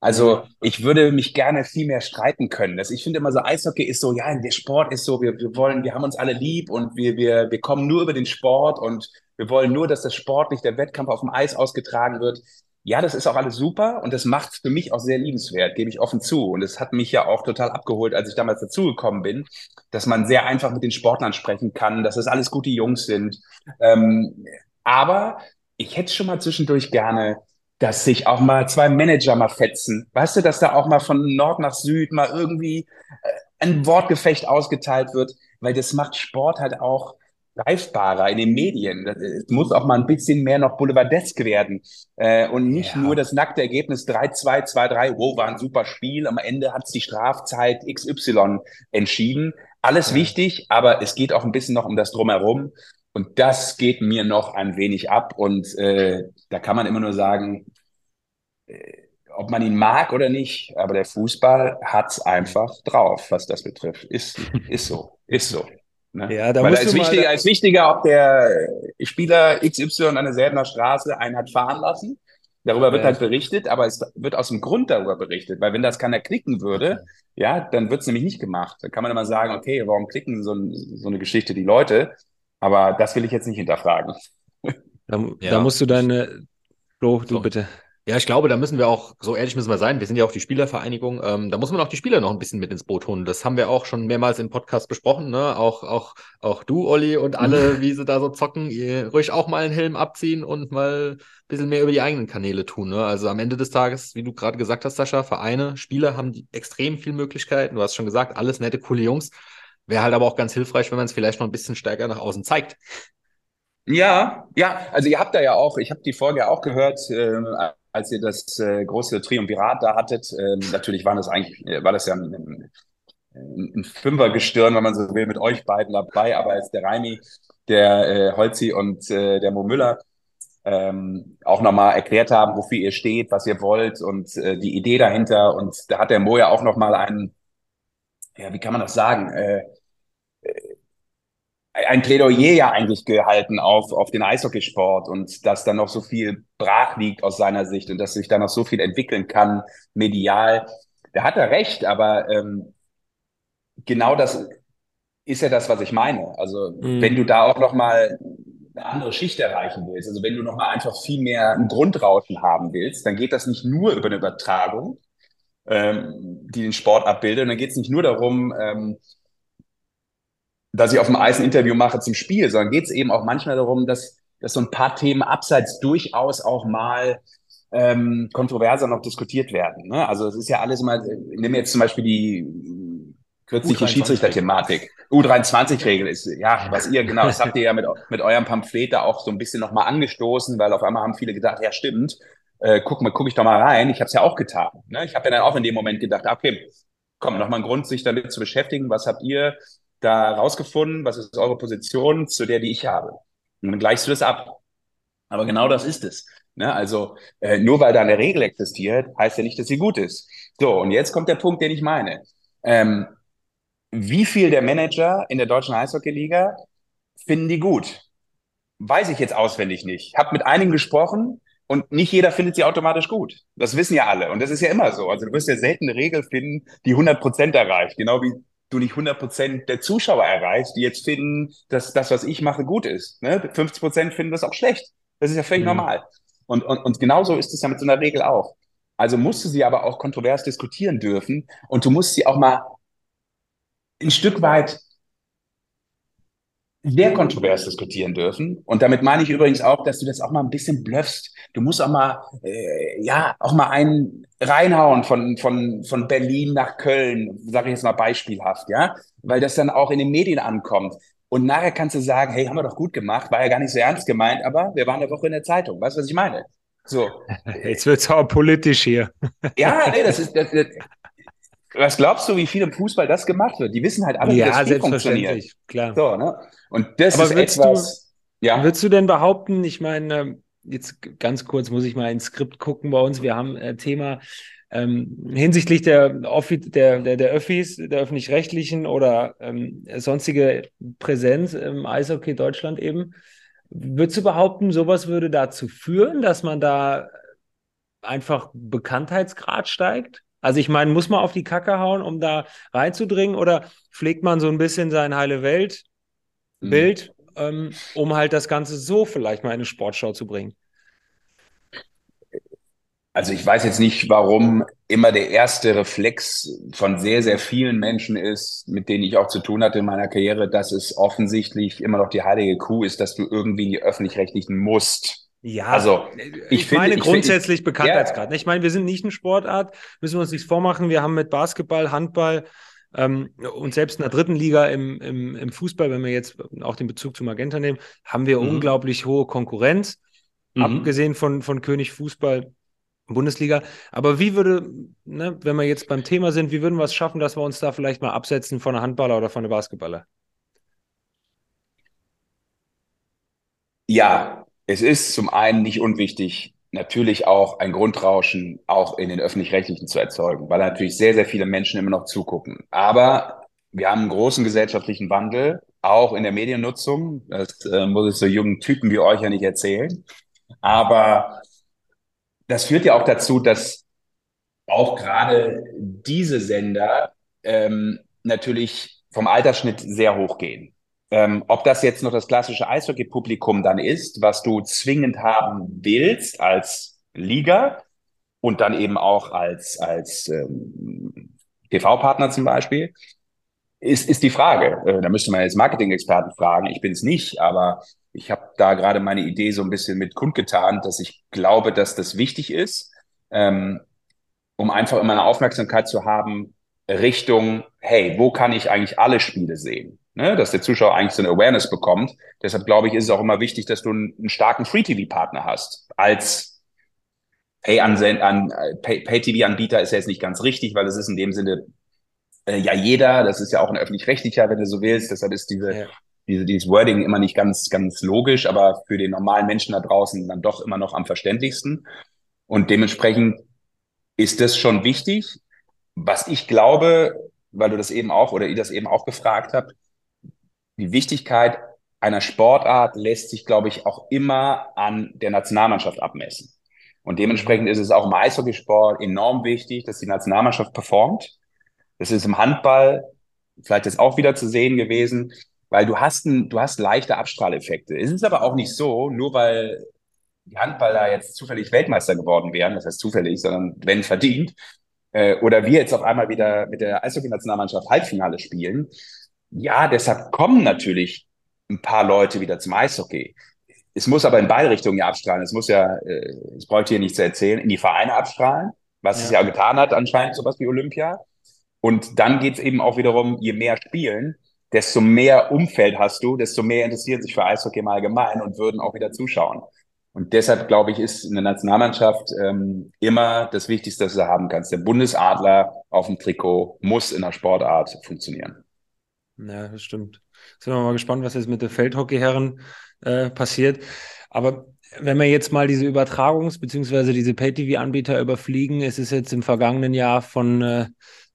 Also ich würde mich gerne viel mehr streiten können. Das, ich finde immer so, Eishockey ist so, ja, der Sport ist so, wir, wir wollen, wir haben uns alle lieb und wir, wir, wir kommen nur über den Sport und wir wollen nur, dass das sportlich, der Wettkampf auf dem Eis ausgetragen wird. Ja, das ist auch alles super und das macht für mich auch sehr liebenswert, gebe ich offen zu. Und es hat mich ja auch total abgeholt, als ich damals dazugekommen bin, dass man sehr einfach mit den Sportlern sprechen kann, dass das alles gute Jungs sind. Ähm, aber ich hätte schon mal zwischendurch gerne dass sich auch mal zwei Manager mal fetzen. Weißt du, dass da auch mal von Nord nach Süd mal irgendwie äh, ein Wortgefecht ausgeteilt wird, weil das macht Sport halt auch greifbarer in den Medien. Es muss auch mal ein bisschen mehr noch boulevardesk werden äh, und nicht ja. nur das nackte Ergebnis 3-2, 2-3, wow, war ein super Spiel, am Ende hat es die Strafzeit XY entschieden. Alles ja. wichtig, aber es geht auch ein bisschen noch um das Drumherum und das geht mir noch ein wenig ab. Und äh, da kann man immer nur sagen, äh, ob man ihn mag oder nicht, aber der Fußball hat's einfach drauf, was das betrifft. Ist, [laughs] ist so, ist so. Ne? Ja, da Weil da ist wichtiger, da ist wichtiger, ob der Spieler XY an der Säbener Straße einen hat fahren lassen. Darüber wird ja. halt berichtet, aber es wird aus dem Grund darüber berichtet, weil wenn das keiner klicken würde, ja, dann wird es nämlich nicht gemacht. Da kann man immer sagen, okay, warum klicken so, so eine Geschichte die Leute? Aber das will ich jetzt nicht hinterfragen. Da, ja. da musst du deine. Flo, du so. bitte. Ja, ich glaube, da müssen wir auch, so ehrlich müssen wir sein, wir sind ja auch die Spielervereinigung, ähm, da muss man auch die Spieler noch ein bisschen mit ins Boot holen. Das haben wir auch schon mehrmals im Podcast besprochen, ne? Auch, auch, auch du, Olli, und alle, [laughs] wie sie da so zocken, ihr ruhig auch mal einen Helm abziehen und mal ein bisschen mehr über die eigenen Kanäle tun. Ne? Also am Ende des Tages, wie du gerade gesagt hast, Sascha, Vereine, Spieler haben die extrem viel Möglichkeiten. Du hast schon gesagt, alles nette, coole Jungs. Wäre halt aber auch ganz hilfreich, wenn man es vielleicht noch ein bisschen stärker nach außen zeigt. Ja, ja, also ihr habt da ja auch, ich habe die Folge auch gehört, äh, als ihr das äh, große Triumvirat da hattet. Äh, natürlich war das eigentlich, äh, war das ja ein, ein, ein Fünfergestirn, wenn man so will, mit euch beiden dabei, aber als der Reimi, der äh, Holzi und äh, der Mo Müller ähm, auch nochmal erklärt haben, wofür ihr steht, was ihr wollt und äh, die Idee dahinter. Und da hat der Mo ja auch nochmal einen, ja, wie kann man das sagen, äh, ein Plädoyer ja eigentlich gehalten auf, auf den Eishockeysport und dass da noch so viel brach liegt aus seiner Sicht und dass sich da noch so viel entwickeln kann, medial. Da hat er recht, aber ähm, genau das ist ja das, was ich meine. Also mhm. wenn du da auch noch mal eine andere Schicht erreichen willst, also wenn du noch mal einfach viel mehr ein Grundrauschen haben willst, dann geht das nicht nur über eine Übertragung, ähm, die den Sport abbildet, und dann geht es nicht nur darum, ähm, dass ich auf dem Eis ein Interview mache zum Spiel, sondern geht es eben auch manchmal darum, dass, dass so ein paar Themen abseits durchaus auch mal ähm, kontroverser noch diskutiert werden. Ne? Also es ist ja alles immer, nimm jetzt zum Beispiel die kürzliche Schiedsrichter-Thematik. U23-Regel ist, ja, was ihr, genau, das habt ihr ja mit, mit eurem Pamphlet da auch so ein bisschen nochmal angestoßen, weil auf einmal haben viele gedacht, ja stimmt, äh, guck mal, guck ich doch mal rein. Ich habe es ja auch getan. Ne? Ich habe ja dann auch in dem Moment gedacht, okay, komm, nochmal ein Grund, sich damit zu beschäftigen. Was habt ihr da rausgefunden? Was ist eure Position zu der, die ich habe? Und dann gleichst du das ab. Aber genau das ist es. Ne? Also äh, nur weil da eine Regel existiert, heißt ja nicht, dass sie gut ist. So, und jetzt kommt der Punkt, den ich meine. Ähm, wie viel der Manager in der deutschen Eishockeyliga finden die gut? Weiß ich jetzt auswendig nicht. Hab mit einigen gesprochen und nicht jeder findet sie automatisch gut. Das wissen ja alle. Und das ist ja immer so. Also du wirst ja selten eine Regel finden, die 100 Prozent erreicht. Genau wie du nicht 100 Prozent der Zuschauer erreichst, die jetzt finden, dass das, was ich mache, gut ist. Ne? 50 Prozent finden das auch schlecht. Das ist ja völlig mhm. normal. Und, und, und genauso ist es ja mit so einer Regel auch. Also musst du sie aber auch kontrovers diskutieren dürfen und du musst sie auch mal ein Stück weit sehr kontrovers diskutieren dürfen. Und damit meine ich übrigens auch, dass du das auch mal ein bisschen blöffst. Du musst auch mal, äh, ja, auch mal einen reinhauen von, von, von Berlin nach Köln, sage ich jetzt mal beispielhaft, ja, weil das dann auch in den Medien ankommt. Und nachher kannst du sagen, hey, haben wir doch gut gemacht, war ja gar nicht so ernst gemeint, aber wir waren eine Woche in der Zeitung. Weißt du, was ich meine? So. [laughs] Jetzt wird's auch politisch hier. Ja, nee, das ist, das, das, was glaubst du, wie viel im Fußball das gemacht wird? Die wissen halt alle, wie ja, das Spiel funktioniert. Klar. So, ne? Und das Aber ist etwas. Du, ja. Würdest du denn behaupten, ich meine, jetzt ganz kurz muss ich mal ins Skript gucken bei uns. Wir haben ein äh, Thema ähm, hinsichtlich der, der, der, der Öffis, der öffentlich-rechtlichen oder ähm, sonstige Präsenz im Eishockey Deutschland eben. Würdest du behaupten, sowas würde dazu führen, dass man da einfach Bekanntheitsgrad steigt? Also ich meine, muss man auf die Kacke hauen, um da reinzudringen oder pflegt man so ein bisschen sein heile Welt-Bild, mhm. ähm, um halt das Ganze so vielleicht mal in eine Sportschau zu bringen? Also ich weiß jetzt nicht, warum immer der erste Reflex von sehr, sehr vielen Menschen ist, mit denen ich auch zu tun hatte in meiner Karriere, dass es offensichtlich immer noch die heilige Kuh ist, dass du irgendwie in die öffentlich-rechtlichen musst. Ja, also ich, ich finde, meine ich grundsätzlich finde, Bekanntheitsgrad. Ja. Ich meine, wir sind nicht eine Sportart, müssen wir uns nichts vormachen. Wir haben mit Basketball, Handball ähm, und selbst in der dritten Liga im, im, im Fußball, wenn wir jetzt auch den Bezug zu Magenta nehmen, haben wir mhm. unglaublich hohe Konkurrenz, mhm. abgesehen von, von König Fußball. Bundesliga. Aber wie würde, ne, wenn wir jetzt beim Thema sind, wie würden wir es schaffen, dass wir uns da vielleicht mal absetzen von einer Handballer oder von einer Basketballer? Ja, es ist zum einen nicht unwichtig, natürlich auch ein Grundrauschen auch in den öffentlich-rechtlichen zu erzeugen, weil natürlich sehr, sehr viele Menschen immer noch zugucken. Aber wir haben einen großen gesellschaftlichen Wandel, auch in der Mediennutzung. Das äh, muss ich so jungen Typen wie euch ja nicht erzählen. Aber das führt ja auch dazu, dass auch gerade diese Sender ähm, natürlich vom Altersschnitt sehr hoch gehen. Ähm, ob das jetzt noch das klassische Eishockey-Publikum dann ist, was du zwingend haben willst als Liga und dann eben auch als, als ähm, TV-Partner zum Beispiel, ist, ist die Frage. Äh, da müsste man jetzt Marketing-Experten fragen. Ich bin es nicht, aber ich habe da gerade meine Idee so ein bisschen mit kundgetan, dass ich glaube, dass das wichtig ist, ähm, um einfach immer eine Aufmerksamkeit zu haben Richtung, hey, wo kann ich eigentlich alle Spiele sehen? Ne, dass der Zuschauer eigentlich so eine Awareness bekommt. Deshalb glaube ich, ist es auch immer wichtig, dass du einen, einen starken Free-TV-Partner hast. Als Pay-TV-Anbieter Pay, Pay ist ja jetzt nicht ganz richtig, weil es ist in dem Sinne äh, ja jeder, das ist ja auch ein öffentlich-rechtlicher, wenn du so willst. Deshalb ist diese, ja. diese, dieses Wording immer nicht ganz, ganz logisch, aber für den normalen Menschen da draußen dann doch immer noch am verständlichsten. Und dementsprechend ist das schon wichtig. Was ich glaube, weil du das eben auch oder ihr das eben auch gefragt habt, die Wichtigkeit einer Sportart lässt sich, glaube ich, auch immer an der Nationalmannschaft abmessen. Und dementsprechend ist es auch im Eishockeysport enorm wichtig, dass die Nationalmannschaft performt. Das ist im Handball vielleicht jetzt auch wieder zu sehen gewesen, weil du hast, ein, du hast leichte Abstrahleffekte. Es ist aber auch nicht so, nur weil die Handballer jetzt zufällig Weltmeister geworden wären, das heißt zufällig, sondern wenn verdient, äh, oder wir jetzt auf einmal wieder mit der Eishockey-Nationalmannschaft Halbfinale spielen. Ja, deshalb kommen natürlich ein paar Leute wieder zum Eishockey. Es muss aber in beide Richtungen ja abstrahlen. Es muss ja, äh, ich bräuchte hier nichts zu erzählen, in die Vereine abstrahlen, was ja. es ja getan hat anscheinend, sowas wie Olympia. Und dann geht's eben auch wiederum, je mehr spielen, desto mehr Umfeld hast du, desto mehr interessieren sich für Eishockey im Allgemeinen und würden auch wieder zuschauen. Und deshalb, glaube ich, ist eine Nationalmannschaft ähm, immer das Wichtigste, was du haben kannst. Der Bundesadler auf dem Trikot muss in der Sportart funktionieren. Ja, das stimmt. Sind wir mal gespannt, was jetzt mit den Feldhockeyherren äh, passiert. Aber wenn wir jetzt mal diese Übertragungs- bzw. diese Pay-TV-Anbieter überfliegen, es ist jetzt im vergangenen Jahr von äh,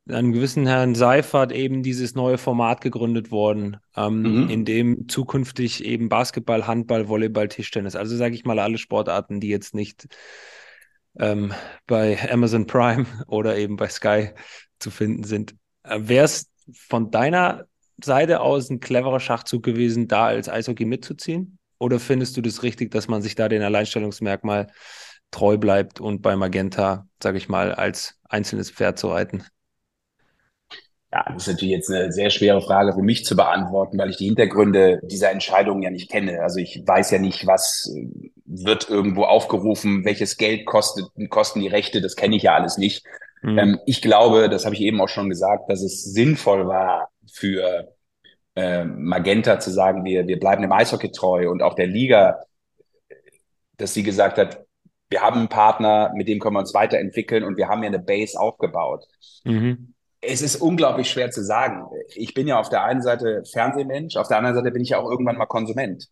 einem gewissen Herrn Seifert eben dieses neue Format gegründet worden, ähm, mhm. in dem zukünftig eben Basketball, Handball, Volleyball, Tischtennis, also sage ich mal alle Sportarten, die jetzt nicht ähm, bei Amazon Prime [laughs] oder eben bei Sky zu finden sind. Äh, Wäre es von deiner Seite aus ein cleverer Schachzug gewesen, da als Eishockey mitzuziehen? Oder findest du das richtig, dass man sich da den Alleinstellungsmerkmal treu bleibt und bei Magenta, sage ich mal, als einzelnes Pferd zu reiten? Ja, das ist natürlich jetzt eine sehr schwere Frage für mich zu beantworten, weil ich die Hintergründe dieser Entscheidung ja nicht kenne. Also ich weiß ja nicht, was wird irgendwo aufgerufen, welches Geld kostet, kosten die Rechte, das kenne ich ja alles nicht. Mhm. Ähm, ich glaube, das habe ich eben auch schon gesagt, dass es sinnvoll war für äh, Magenta zu sagen, wir, wir bleiben dem Eishockey treu und auch der Liga, dass sie gesagt hat, wir haben einen Partner, mit dem können wir uns weiterentwickeln und wir haben ja eine Base aufgebaut. Mhm es ist unglaublich schwer zu sagen. Ich bin ja auf der einen Seite Fernsehmensch, auf der anderen Seite bin ich ja auch irgendwann mal Konsument.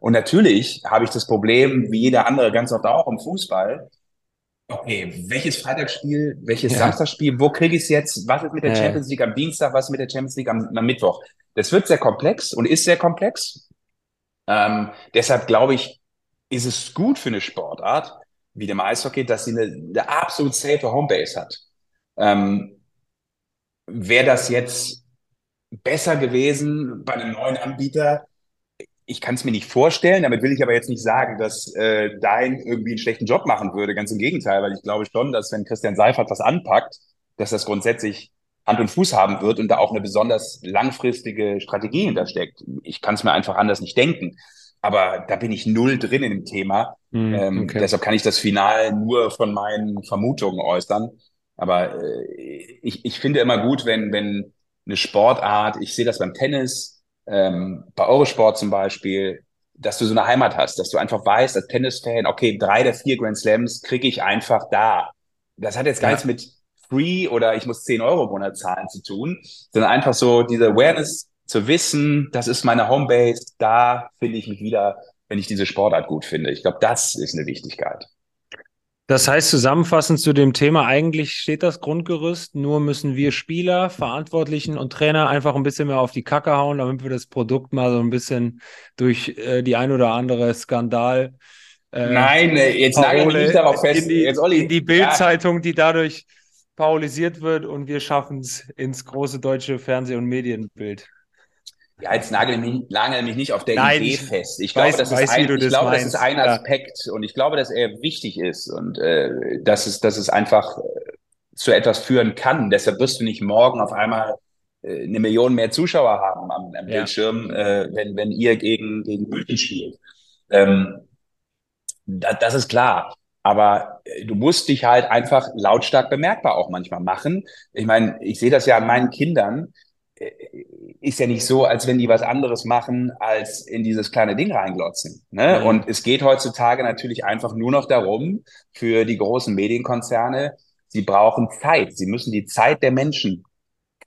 Und natürlich habe ich das Problem, wie jeder andere ganz oft auch im Fußball. Okay, welches Freitagsspiel, welches ja. Samstagsspiel, wo kriege ich es jetzt? Was ist mit der ja. Champions League am Dienstag, was ist mit der Champions League am, am Mittwoch? Das wird sehr komplex und ist sehr komplex. Ähm, deshalb glaube ich, ist es gut für eine Sportart wie dem Eishockey, dass sie eine, eine absolut safe Homebase hat. Ähm, Wäre das jetzt besser gewesen bei einem neuen Anbieter? Ich kann es mir nicht vorstellen. Damit will ich aber jetzt nicht sagen, dass äh, Dein irgendwie einen schlechten Job machen würde. Ganz im Gegenteil, weil ich glaube schon, dass wenn Christian Seifert was anpackt, dass das grundsätzlich Hand und Fuß haben wird und da auch eine besonders langfristige Strategie hintersteckt. Ich kann es mir einfach anders nicht denken. Aber da bin ich null drin in dem Thema. Mm, ähm, deshalb kann ich das Final nur von meinen Vermutungen äußern. Aber äh, ich, ich finde immer gut, wenn, wenn eine Sportart, ich sehe das beim Tennis, ähm, bei Eurosport zum Beispiel, dass du so eine Heimat hast, dass du einfach weißt, als Tennisfan, okay, drei der vier Grand Slams kriege ich einfach da. Das hat jetzt gar ja. nichts mit Free oder ich muss 10 Euro im Monat zahlen zu tun, sondern einfach so diese Awareness zu wissen, das ist meine Homebase, da finde ich mich wieder, wenn ich diese Sportart gut finde. Ich glaube, das ist eine Wichtigkeit. Das heißt, zusammenfassend zu dem Thema, eigentlich steht das Grundgerüst, nur müssen wir Spieler, Verantwortlichen und Trainer einfach ein bisschen mehr auf die Kacke hauen, damit wir das Produkt mal so ein bisschen durch äh, die ein oder andere Skandal. Äh, Nein, äh, jetzt nagel mich nicht darauf fest. In die, jetzt, Olli, in die Bildzeitung, ja. die dadurch paulisiert wird und wir schaffen es ins große deutsche Fernseh- und Medienbild. Ja, jetzt nagel mich, nagel mich nicht auf der Nein, Idee fest. Ich glaube, das, ist ein, ich glaube, das ist ein Aspekt und ich glaube, dass er wichtig ist und äh, dass, es, dass es einfach äh, zu etwas führen kann. Deshalb wirst du nicht morgen auf einmal äh, eine Million mehr Zuschauer haben am, am ja. Bildschirm, äh, wenn, wenn ihr gegen, gegen München spielt. Ähm, da, das ist klar. Aber äh, du musst dich halt einfach lautstark bemerkbar auch manchmal machen. Ich meine, ich sehe das ja an meinen Kindern äh, ist ja nicht so, als wenn die was anderes machen, als in dieses kleine Ding reinglotzen. Ne? Mhm. Und es geht heutzutage natürlich einfach nur noch darum, für die großen Medienkonzerne, sie brauchen Zeit. Sie müssen die Zeit der Menschen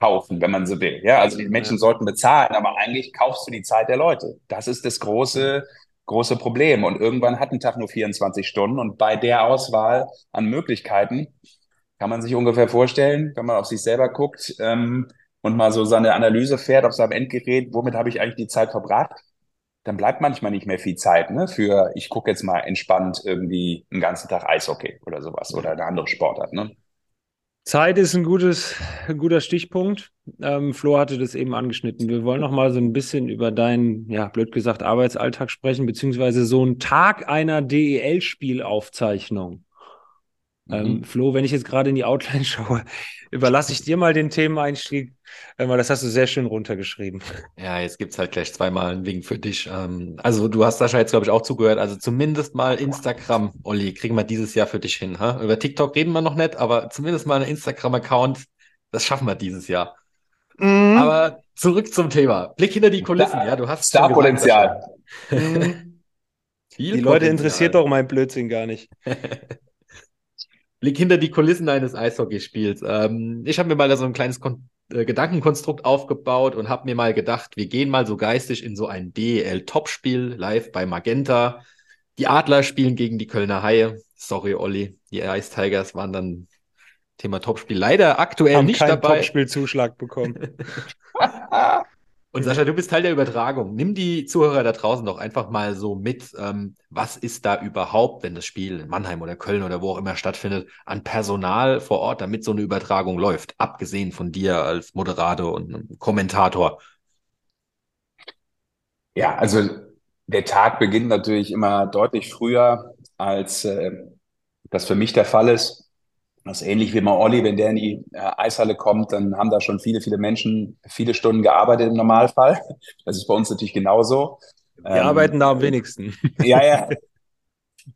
kaufen, wenn man so will. Ja, also die Menschen ja. sollten bezahlen, aber eigentlich kaufst du die Zeit der Leute. Das ist das große, große Problem. Und irgendwann hat ein Tag nur 24 Stunden und bei der Auswahl an Möglichkeiten kann man sich ungefähr vorstellen, wenn man auf sich selber guckt, ähm, und mal so seine Analyse fährt auf seinem Endgerät, womit habe ich eigentlich die Zeit verbracht, dann bleibt manchmal nicht mehr viel Zeit ne, für, ich gucke jetzt mal entspannt irgendwie einen ganzen Tag Eishockey oder sowas oder eine andere Sportart. Ne? Zeit ist ein, gutes, ein guter Stichpunkt. Ähm, Flo hatte das eben angeschnitten. Wir wollen noch mal so ein bisschen über deinen, ja, blöd gesagt, Arbeitsalltag sprechen, beziehungsweise so einen Tag einer DEL-Spielaufzeichnung. Ähm, mhm. Ähm, Flo, wenn ich jetzt gerade in die Outline [laughs] schaue, überlasse ich dir mal den Themeneinstieg, weil das hast du sehr schön runtergeschrieben. Ja, jetzt gibt es halt gleich zweimal einen Wink für dich. Ähm, also du hast Sascha jetzt, glaube ich, auch zugehört. Also zumindest mal Instagram, Olli, kriegen wir dieses Jahr für dich hin. Ha? Über TikTok reden wir noch nicht, aber zumindest mal einen Instagram-Account, das schaffen wir dieses Jahr. Mhm. Aber zurück zum Thema. Blick hinter die Kulissen. Ja, du hast Starpotenzial. Mhm. [laughs] die Leute interessiert doch mein Blödsinn gar nicht. [laughs] Blick hinter die Kulissen eines Eishockeyspiels. Ähm, ich habe mir mal da so ein kleines Kon äh, Gedankenkonstrukt aufgebaut und habe mir mal gedacht, wir gehen mal so geistig in so ein DEL-Topspiel live bei Magenta. Die Adler spielen gegen die Kölner Haie. Sorry, Olli, die Ice Tigers waren dann Thema Topspiel leider aktuell Haben nicht dabei. Topspielzuschlag bekommen. [laughs] Und Sascha, du bist Teil der Übertragung. Nimm die Zuhörer da draußen doch einfach mal so mit. Ähm, was ist da überhaupt, wenn das Spiel in Mannheim oder Köln oder wo auch immer stattfindet, an Personal vor Ort, damit so eine Übertragung läuft? Abgesehen von dir als Moderator und Kommentator. Ja, also der Tag beginnt natürlich immer deutlich früher, als äh, das für mich der Fall ist. Das ist ähnlich wie mal Olli, wenn der in die äh, Eishalle kommt, dann haben da schon viele, viele Menschen viele Stunden gearbeitet im Normalfall. Das ist bei uns natürlich genauso. Wir ähm, arbeiten da am wenigsten. Ja, ja.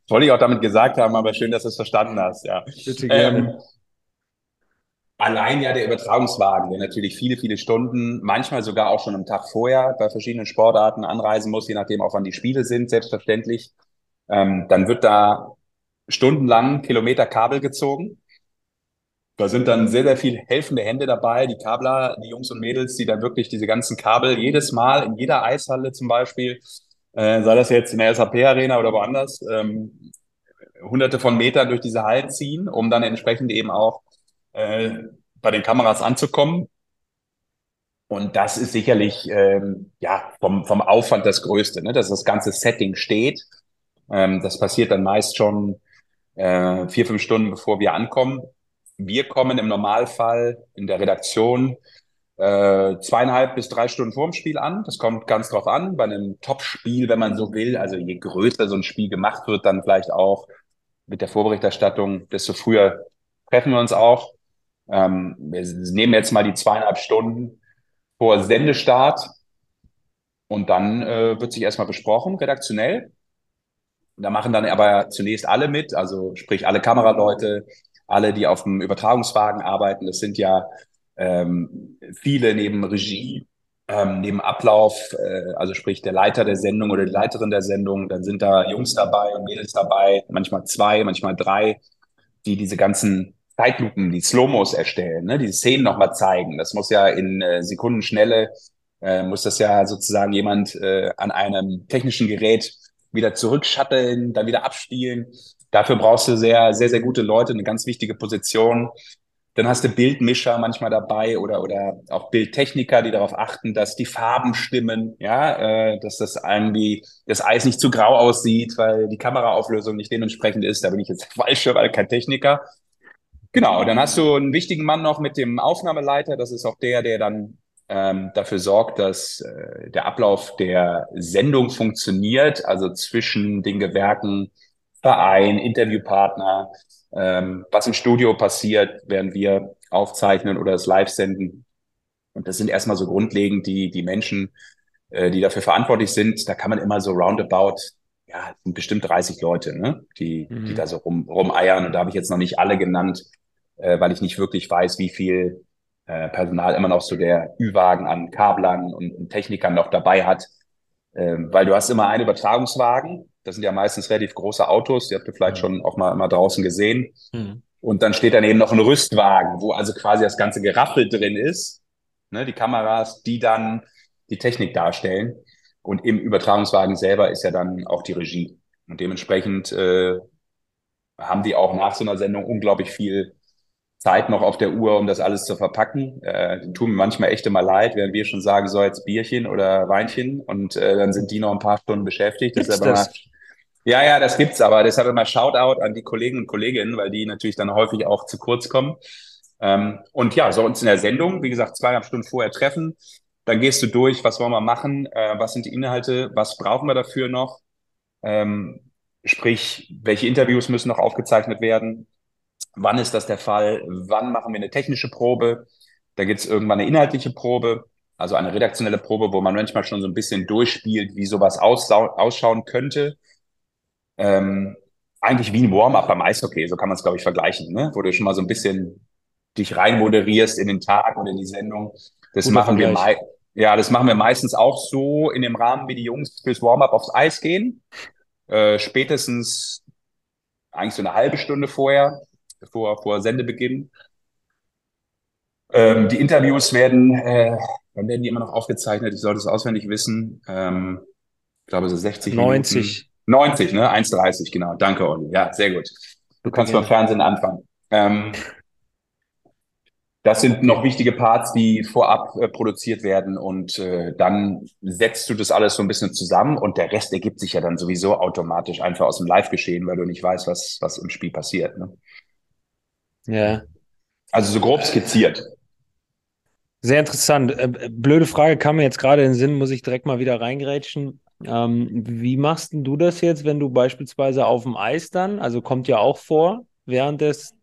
Wollte ich auch damit gesagt haben, aber schön, dass du es verstanden hast. Ja. Bitte gerne. Ähm, allein ja der Übertragungswagen, der natürlich viele, viele Stunden, manchmal sogar auch schon am Tag vorher bei verschiedenen Sportarten anreisen muss, je nachdem auch wann die Spiele sind, selbstverständlich. Ähm, dann wird da stundenlang Kilometer Kabel gezogen da sind dann sehr, sehr viele helfende Hände dabei, die Kabler, die Jungs und Mädels, die dann wirklich diese ganzen Kabel jedes Mal in jeder Eishalle zum Beispiel, äh, sei das jetzt in der SAP-Arena oder woanders, ähm, hunderte von Metern durch diese Hallen ziehen, um dann entsprechend eben auch äh, bei den Kameras anzukommen. Und das ist sicherlich ähm, ja vom, vom Aufwand das Größte, ne? dass das ganze Setting steht. Ähm, das passiert dann meist schon äh, vier, fünf Stunden, bevor wir ankommen wir kommen im Normalfall in der Redaktion äh, zweieinhalb bis drei Stunden vorm Spiel an. Das kommt ganz drauf an. Bei einem Top-Spiel, wenn man so will, also je größer so ein Spiel gemacht wird, dann vielleicht auch mit der Vorberichterstattung, desto früher treffen wir uns auch. Ähm, wir nehmen jetzt mal die zweieinhalb Stunden vor Sendestart und dann äh, wird sich erstmal besprochen, redaktionell. Da machen dann aber zunächst alle mit, also sprich alle Kameraleute, alle, die auf dem Übertragungswagen arbeiten. Das sind ja ähm, viele neben Regie, ähm, neben Ablauf, äh, also sprich der Leiter der Sendung oder die Leiterin der Sendung. Dann sind da Jungs dabei und Mädels dabei, manchmal zwei, manchmal drei, die diese ganzen Zeitlupen, die Slow-Mos erstellen, ne, diese Szenen nochmal zeigen. Das muss ja in äh, Sekundenschnelle, äh, muss das ja sozusagen jemand äh, an einem technischen Gerät wieder zurückschatteln, dann wieder abspielen. Dafür brauchst du sehr, sehr, sehr gute Leute, eine ganz wichtige Position. Dann hast du Bildmischer manchmal dabei oder, oder auch Bildtechniker, die darauf achten, dass die Farben stimmen, ja, äh, dass das irgendwie das Eis nicht zu grau aussieht, weil die Kameraauflösung nicht dementsprechend ist. Da bin ich jetzt falsch, weil kein Techniker. Genau, dann hast du einen wichtigen Mann noch mit dem Aufnahmeleiter. Das ist auch der, der dann ähm, dafür sorgt, dass äh, der Ablauf der Sendung funktioniert, also zwischen den Gewerken Verein, Interviewpartner, ähm, was im Studio passiert, während wir aufzeichnen oder es live senden. Und das sind erstmal so grundlegend die, die Menschen, äh, die dafür verantwortlich sind. Da kann man immer so roundabout, ja, sind bestimmt 30 Leute, ne? die, mhm. die da so rum, rumeiern. Und da habe ich jetzt noch nicht alle genannt, äh, weil ich nicht wirklich weiß, wie viel äh, Personal immer noch so der Ü-Wagen an Kablern und, und Technikern noch dabei hat. Ähm, weil du hast immer einen Übertragungswagen, das sind ja meistens relativ große Autos, die habt ihr vielleicht mhm. schon auch mal, mal draußen gesehen. Mhm. Und dann steht dann eben noch ein Rüstwagen, wo also quasi das ganze Geraffel drin ist. Ne, die Kameras, die dann die Technik darstellen. Und im Übertragungswagen selber ist ja dann auch die Regie. Und dementsprechend äh, haben die auch nach so einer Sendung unglaublich viel Zeit noch auf der Uhr, um das alles zu verpacken. Äh, tun mir manchmal echt immer leid, während wir schon sagen, so jetzt Bierchen oder Weinchen und äh, dann sind die noch ein paar Stunden beschäftigt. Das ist aber das? Ja, ja, das gibt's aber. Deshalb immer Shoutout an die Kollegen und Kolleginnen, weil die natürlich dann häufig auch zu kurz kommen. Ähm, und ja, so uns in der Sendung, wie gesagt, zweieinhalb Stunden vorher treffen. Dann gehst du durch, was wollen wir machen, äh, was sind die Inhalte, was brauchen wir dafür noch. Ähm, sprich, welche Interviews müssen noch aufgezeichnet werden, wann ist das der Fall, wann machen wir eine technische Probe, da gibt's irgendwann eine inhaltliche Probe, also eine redaktionelle Probe, wo man manchmal schon so ein bisschen durchspielt, wie sowas ausschauen könnte. Ähm, eigentlich wie ein Warm-up beim Eishockey, so kann man es, glaube ich, vergleichen, ne? wo du schon mal so ein bisschen dich rein moderierst in den Tag und in die Sendung. Das Guter machen wir Vergleich. mei ja, das machen wir meistens auch so in dem Rahmen, wie die Jungs fürs Warm-up aufs Eis gehen. Äh, spätestens eigentlich so eine halbe Stunde vorher, vor, vor Sendebeginn. Ähm, die Interviews werden, äh, wann werden die immer noch aufgezeichnet? Ich sollte es auswendig wissen. Ähm, ich glaube, so 60 Minuten. 90. 90, ne? 1,30, genau. Danke, Olli. Ja, sehr gut. Du kannst beim Fernsehen anfangen. Ähm, das sind noch wichtige Parts, die vorab äh, produziert werden und äh, dann setzt du das alles so ein bisschen zusammen und der Rest ergibt sich ja dann sowieso automatisch einfach aus dem Live-Geschehen, weil du nicht weißt, was, was im Spiel passiert. Ne? Ja. Also so grob skizziert. Sehr interessant. Äh, blöde Frage kam mir jetzt gerade in den Sinn, muss ich direkt mal wieder reingrätschen. Ähm, wie machst denn du das jetzt, wenn du beispielsweise auf dem Eis dann, also kommt ja auch vor, während des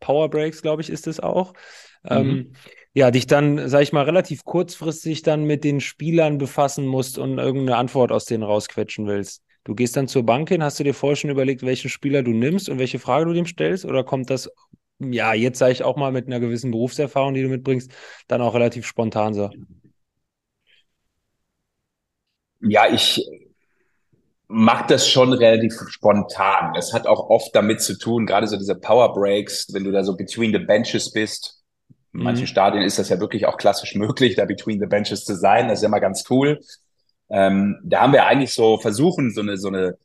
Power Breaks, glaube ich, ist es auch, ähm, Mhm. ja, dich dann, sag ich mal, relativ kurzfristig dann mit den Spielern befassen musst und irgendeine Antwort aus denen rausquetschen willst. Du gehst dann zur Bank hin, hast du dir vorher schon überlegt, welchen Spieler du nimmst und welche Frage du dem stellst, oder kommt das, ja, jetzt sage ich auch mal mit einer gewissen Berufserfahrung, die du mitbringst, dann auch relativ spontan so? Ja, ich mache das schon relativ spontan. Es hat auch oft damit zu tun, gerade so diese Power Breaks, wenn du da so between the benches bist. In manchen Mhm. Stadien ist das ja wirklich auch klassisch möglich, da between the benches zu sein. Das ist ja immer ganz cool. Ähm, da haben wir eigentlich so versuchen, so eine, so eine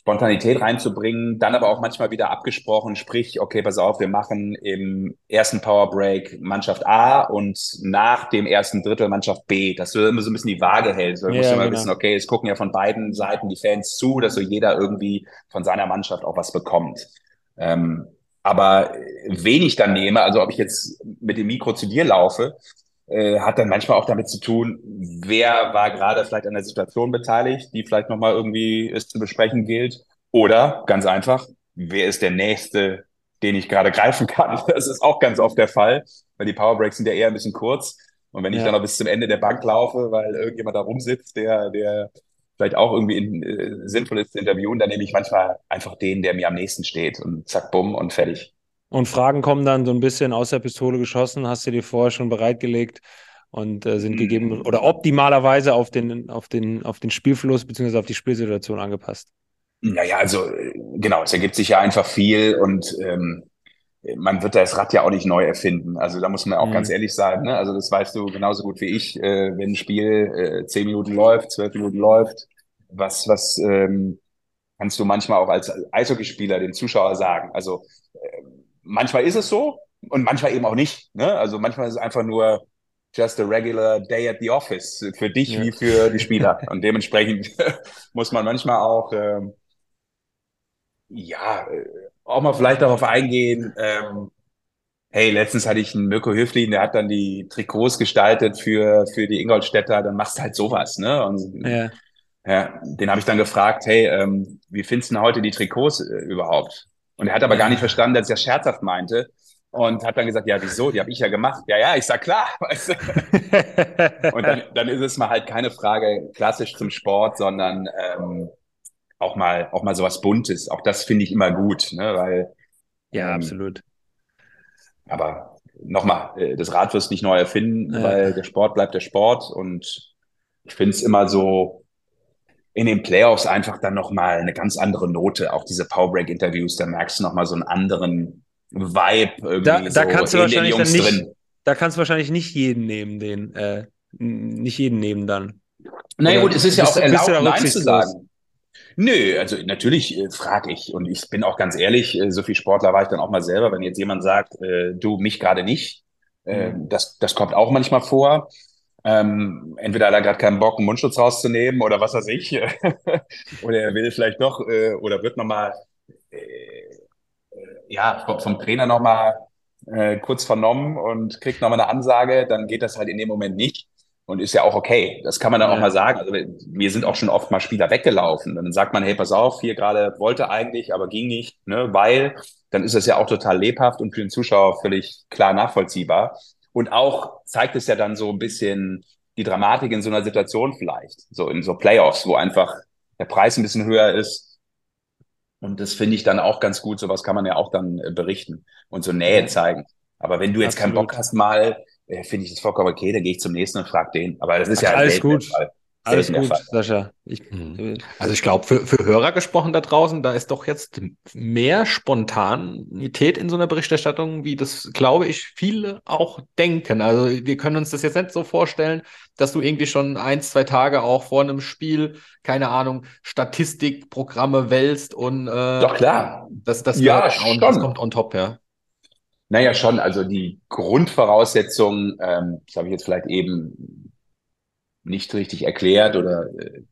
Spontanität reinzubringen, dann aber auch manchmal wieder abgesprochen, sprich, okay, pass auf, wir machen im ersten Power Break Mannschaft A und nach dem ersten Drittel Mannschaft B, dass du immer so ein bisschen die Waage hältst. Du musst Ja, immer genau. wissen, okay, es gucken ja von beiden Seiten die Fans zu, dass so jeder irgendwie von seiner Mannschaft auch was bekommt. Ähm, aber wen ich dann nehme, also ob ich jetzt mit dem Mikro zu dir laufe, äh, hat dann manchmal auch damit zu tun, wer war gerade vielleicht an der Situation beteiligt, die vielleicht nochmal irgendwie es zu besprechen gilt. Oder ganz einfach, wer ist der Nächste, den ich gerade greifen kann? [laughs] Das ist auch ganz oft der Fall, weil die Powerbreaks sind ja eher ein bisschen kurz. Und wenn ich Ja. dann noch bis zum Ende der Bank laufe, weil irgendjemand da rumsitzt, der, der vielleicht auch irgendwie in, äh, sinnvoll ist zu interviewen, dann nehme ich manchmal einfach den, der mir am nächsten steht und zack, bumm und fertig. Und Fragen kommen dann so ein bisschen aus der Pistole geschossen, hast du dir vorher schon bereitgelegt und äh, sind Mhm. gegeben oder optimalerweise auf den, auf den, auf den Spielfluss bzw. auf die Spielsituation angepasst. Naja, also äh, genau, es ergibt sich ja einfach viel und ähm, man wird das Rad ja auch nicht neu erfinden. Also da muss man auch Mhm. ganz ehrlich sein. Ne? Also das weißt du genauso gut wie ich, äh, wenn ein Spiel äh, zehn Minuten läuft, zwölf Minuten läuft, was, was ähm, kannst du manchmal auch als Eishockeyspieler dem Zuschauer sagen. Also äh, manchmal ist es so und manchmal eben auch nicht. Ne? Also manchmal ist es einfach nur just a regular day at the office für dich Ja. wie für die Spieler. Und dementsprechend [laughs] muss man manchmal auch ähm, ja, äh, auch mal vielleicht darauf eingehen. Ähm, hey, letztens hatte ich einen Mirko Höflin, der hat dann die Trikots gestaltet für, für die Ingolstädter, dann machst du halt sowas, ne? Und Ja. ja, den habe ich dann gefragt, hey, ähm, wie findest du denn heute die Trikots äh, überhaupt? Und er hat aber gar nicht verstanden, dass ich das scherzhaft meinte. Und hat dann gesagt, ja, wieso? Die habe ich ja gemacht. Ja, ja, ich sag klar. [laughs] Weißt du? Und dann, dann ist es mal halt keine Frage klassisch zum Sport, sondern ähm, auch mal auch mal sowas Buntes. Auch das finde ich immer gut, ne? Weil, ja, ähm, absolut. aber nochmal, äh, das Rad wirst nicht neu erfinden, Ja. weil der Sport bleibt der Sport. Und ich finde es immer so in den Playoffs einfach dann nochmal eine ganz andere Note. Auch diese Powerbreak-Interviews, da merkst du nochmal so einen anderen Vibe irgendwie Da, da so kannst du wahrscheinlich Jungs nicht, drin. da kannst du wahrscheinlich nicht jeden nehmen, den, äh, nicht jeden nehmen dann. Naja Oder gut, es ist ja auch erlaubt, Nein zu sagen. Nö, also natürlich äh, frage ich und ich bin auch ganz ehrlich, äh, so viel Sportler war ich dann auch mal selber, wenn jetzt jemand sagt, äh, du mich gerade nicht, äh, Mhm. das, das kommt auch manchmal vor. Ähm, entweder hat er gerade keinen Bock, einen Mundschutz rauszunehmen oder was weiß ich, [laughs] oder er will vielleicht doch äh, oder wird nochmal äh, ja, vom, vom Trainer nochmal äh, kurz vernommen und kriegt nochmal eine Ansage, dann geht das halt in dem Moment nicht. Und ist ja auch okay. Das kann man dann auch Ja. mal sagen. Also mir sind auch schon oft mal Spieler weggelaufen. Und dann sagt man, hey, pass auf, hier gerade wollte eigentlich, aber ging nicht, ne, weil dann ist es ja auch total lebhaft und für den Zuschauer völlig klar nachvollziehbar. Und auch zeigt es ja dann so ein bisschen die Dramatik in so einer Situation vielleicht, so in so Playoffs, wo einfach der Preis ein bisschen höher ist, und das finde ich dann auch ganz gut. Sowas kann man ja auch dann äh, berichten und so Nähe zeigen. Aber wenn du jetzt keinen Absolut. Bock hast, mal, äh, finde ich das vollkommen okay, dann gehe ich zum nächsten und frag den. Aber das ist ja Alles gut. Fall. Alles gut, Fall. Sascha. Ich, Mhm. Also ich glaube, für, für Hörer gesprochen da draußen, da ist doch jetzt mehr Spontanität in so einer Berichterstattung, wie das, glaube ich, viele auch denken. Also wir können uns das jetzt nicht so vorstellen, dass du irgendwie schon ein, zwei Tage auch vor einem Spiel, keine Ahnung, Statistikprogramme wälzt und äh, Doch klar. das, das, Ja, on, das schon. kommt on top, ja. Naja, schon. Also die Grundvoraussetzungen, ähm, das habe ich jetzt vielleicht eben nicht richtig erklärt oder äh,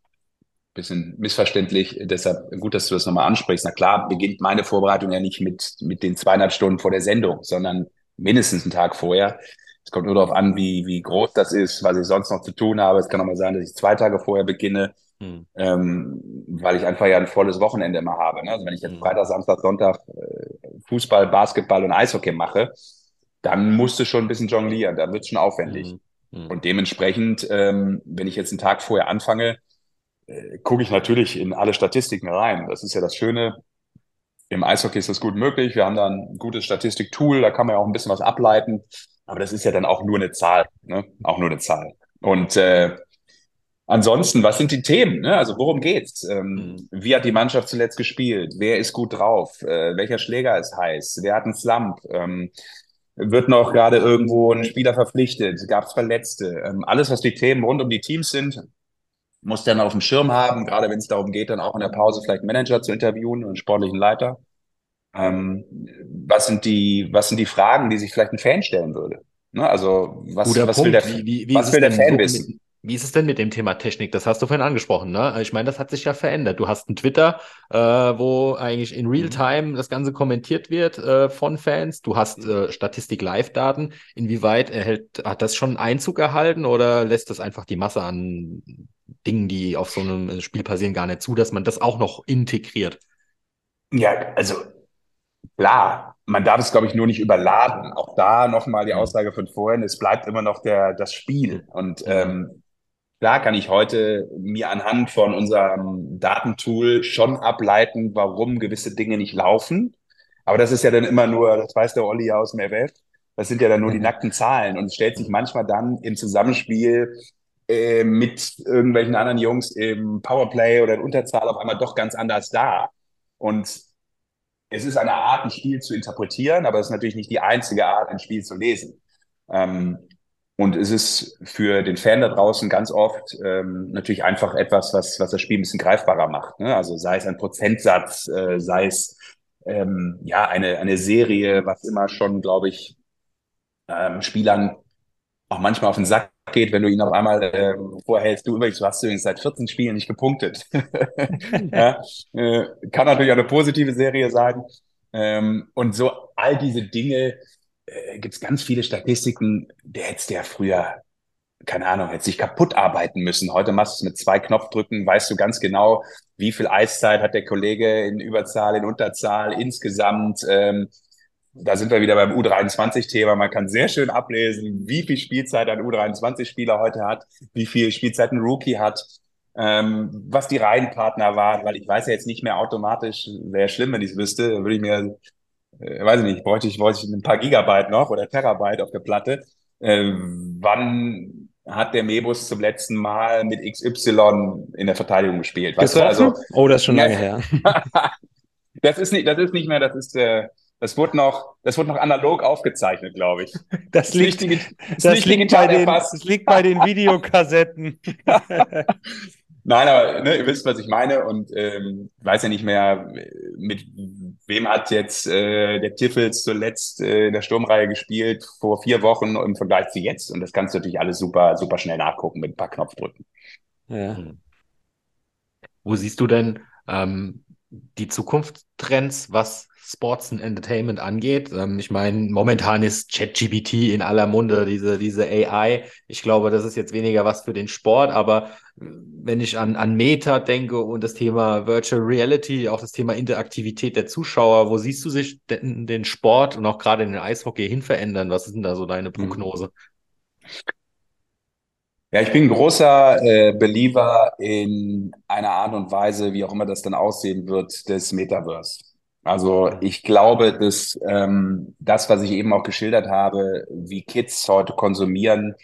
bisschen missverständlich. Deshalb gut, dass du das nochmal ansprichst. Na klar, beginnt meine Vorbereitung ja nicht mit, mit den zweieinhalb Stunden vor der Sendung, sondern mindestens einen Tag vorher. Es kommt nur darauf an, wie, wie groß das ist, was ich sonst noch zu tun habe. Es kann auch mal sein, dass ich zwei Tage vorher beginne, Hm. ähm, weil ich einfach ja ein volles Wochenende immer habe. Ne? Also wenn ich jetzt Mhm. Freitag, Samstag, Sonntag äh, Fußball, Basketball und Eishockey mache, dann musst du schon ein bisschen jonglieren. Da wird es schon aufwendig. Hm. Hm. Und dementsprechend, ähm, wenn ich jetzt einen Tag vorher anfange, äh, gucke ich natürlich in alle Statistiken rein. Das ist ja das Schöne. Im Eishockey ist das gut möglich. Wir haben da ein gutes Statistiktool, da kann man ja auch ein bisschen was ableiten. Aber das ist ja dann auch nur eine Zahl, ne? Auch nur eine Zahl. Und äh, ansonsten, was sind die Themen? Ne? Also worum geht's? Ähm, Wie hat die Mannschaft zuletzt gespielt? Wer ist gut drauf? Äh, welcher Schläger ist heiß? Wer hat einen Slump? Ähm, wird noch gerade irgendwo ein Spieler verpflichtet? Gab es Verletzte? Ähm, alles, was die Themen rund um die Teams sind, muss dann auf dem Schirm haben, gerade wenn es darum geht, dann auch in der Pause vielleicht einen Manager zu interviewen und einen sportlichen Leiter. Ähm, was sind die, was sind die Fragen, die sich vielleicht ein Fan stellen würde? Ne? Also was, was will der, Wie, wie, was will der Fan so wissen? Wie ist es denn mit dem Thema Technik? Das hast du vorhin angesprochen, ne? Ich meine, das hat sich ja verändert. Du hast einen Twitter, äh, wo eigentlich in Mhm. Realtime das Ganze kommentiert wird äh, von Fans. Du hast äh, Statistik-Live-Daten. Inwieweit erhält, hat das schon Einzug erhalten oder lässt das einfach die Masse an Dingen, die auf so einem Spiel passieren, gar nicht zu, dass man das auch noch integriert? Ja, also klar, man darf es, glaube ich, nur nicht überladen. Auch da nochmal die Mhm. Aussage von vorhin, es bleibt immer noch der, das Spiel. Und Mhm. ähm, klar kann ich heute mir anhand von unserem Datentool schon ableiten, warum gewisse Dinge nicht laufen. Aber das ist ja dann immer nur, das weiß der Olli aus dem FF, das sind ja dann nur die nackten Zahlen. Und es stellt sich manchmal dann im Zusammenspiel äh, mit irgendwelchen anderen Jungs im Powerplay oder in Unterzahl auf einmal doch ganz anders dar. Und es ist eine Art, ein Spiel zu interpretieren, aber es ist natürlich nicht die einzige Art, ein Spiel zu lesen. Ähm, und es ist für den Fan da draußen ganz oft ähm, natürlich einfach etwas, was, was das Spiel ein bisschen greifbarer macht. Ne? Also sei es ein Prozentsatz, äh, sei es ähm, ja eine, eine Serie, was immer schon, glaube ich, ähm, Spielern auch manchmal auf den Sack geht, wenn du ihn auf einmal ähm, vorhältst, du übrigens, du hast übrigens seit 14 Spielen nicht gepunktet. [laughs] ja, äh, kann natürlich auch eine positive Serie sein. Ähm, und so all diese Dinge äh, gibt es ganz viele Statistiken, der hättest ja früher, keine Ahnung, hätte sich kaputt arbeiten müssen. Heute machst du es mit zwei Knopfdrücken, weißt du ganz genau, wie viel Eiszeit hat der Kollege in Überzahl, in Unterzahl insgesamt. Ähm, da sind wir wieder beim U23-Thema. Man kann sehr schön ablesen, wie viel Spielzeit ein U23-Spieler heute hat, wie viel Spielzeit ein Rookie hat, ähm, was die Reihenpartner waren, weil ich weiß ja jetzt nicht mehr automatisch, wäre schlimm, wenn ich es wüsste, würde ich mir, äh, weiß ich nicht, bräuchte ich, bräuchte ich ein paar Gigabyte noch oder Terabyte auf der Platte. Äh, wann hat der Mebus zum letzten Mal mit XY in der Verteidigung gespielt? Weißt du, also, oh, das ist schon lange her. [laughs] das ist nicht, das ist nicht mehr, das ist, äh, das wurde noch, das wurde noch analog aufgezeichnet, glaube ich. [laughs] Das liegt, digi- ist das liegt, bei den, das liegt bei den Videokassetten. [laughs] Nein, aber ne, ihr wisst, was ich meine und ähm, weiß ja nicht mehr, mit wem hat jetzt äh, der Tiffels zuletzt äh, in der Sturmreihe gespielt vor vier Wochen im Vergleich zu jetzt und das kannst du natürlich alles super, super schnell nachgucken mit ein paar Knopfdrücken. Ja. Hm. Wo siehst du denn ähm, die Zukunftstrends, was Sports und Entertainment angeht. Ähm, ich meine, momentan ist ChatGPT in aller Munde, diese, diese AI. Ich glaube, das ist jetzt weniger was für den Sport, aber wenn ich an, an Meta denke und das Thema Virtual Reality, auch das Thema Interaktivität der Zuschauer, wo siehst du sich den, den Sport und auch gerade in den Eishockey hin verändern? Was ist denn da so deine mhm. Prognose? Ja, ich bin ein großer äh, Believer in einer Art und Weise, wie auch immer das dann aussehen wird, des Metaverse. Also ich glaube, dass ähm, das, was ich eben auch geschildert habe, wie Kids heute konsumieren,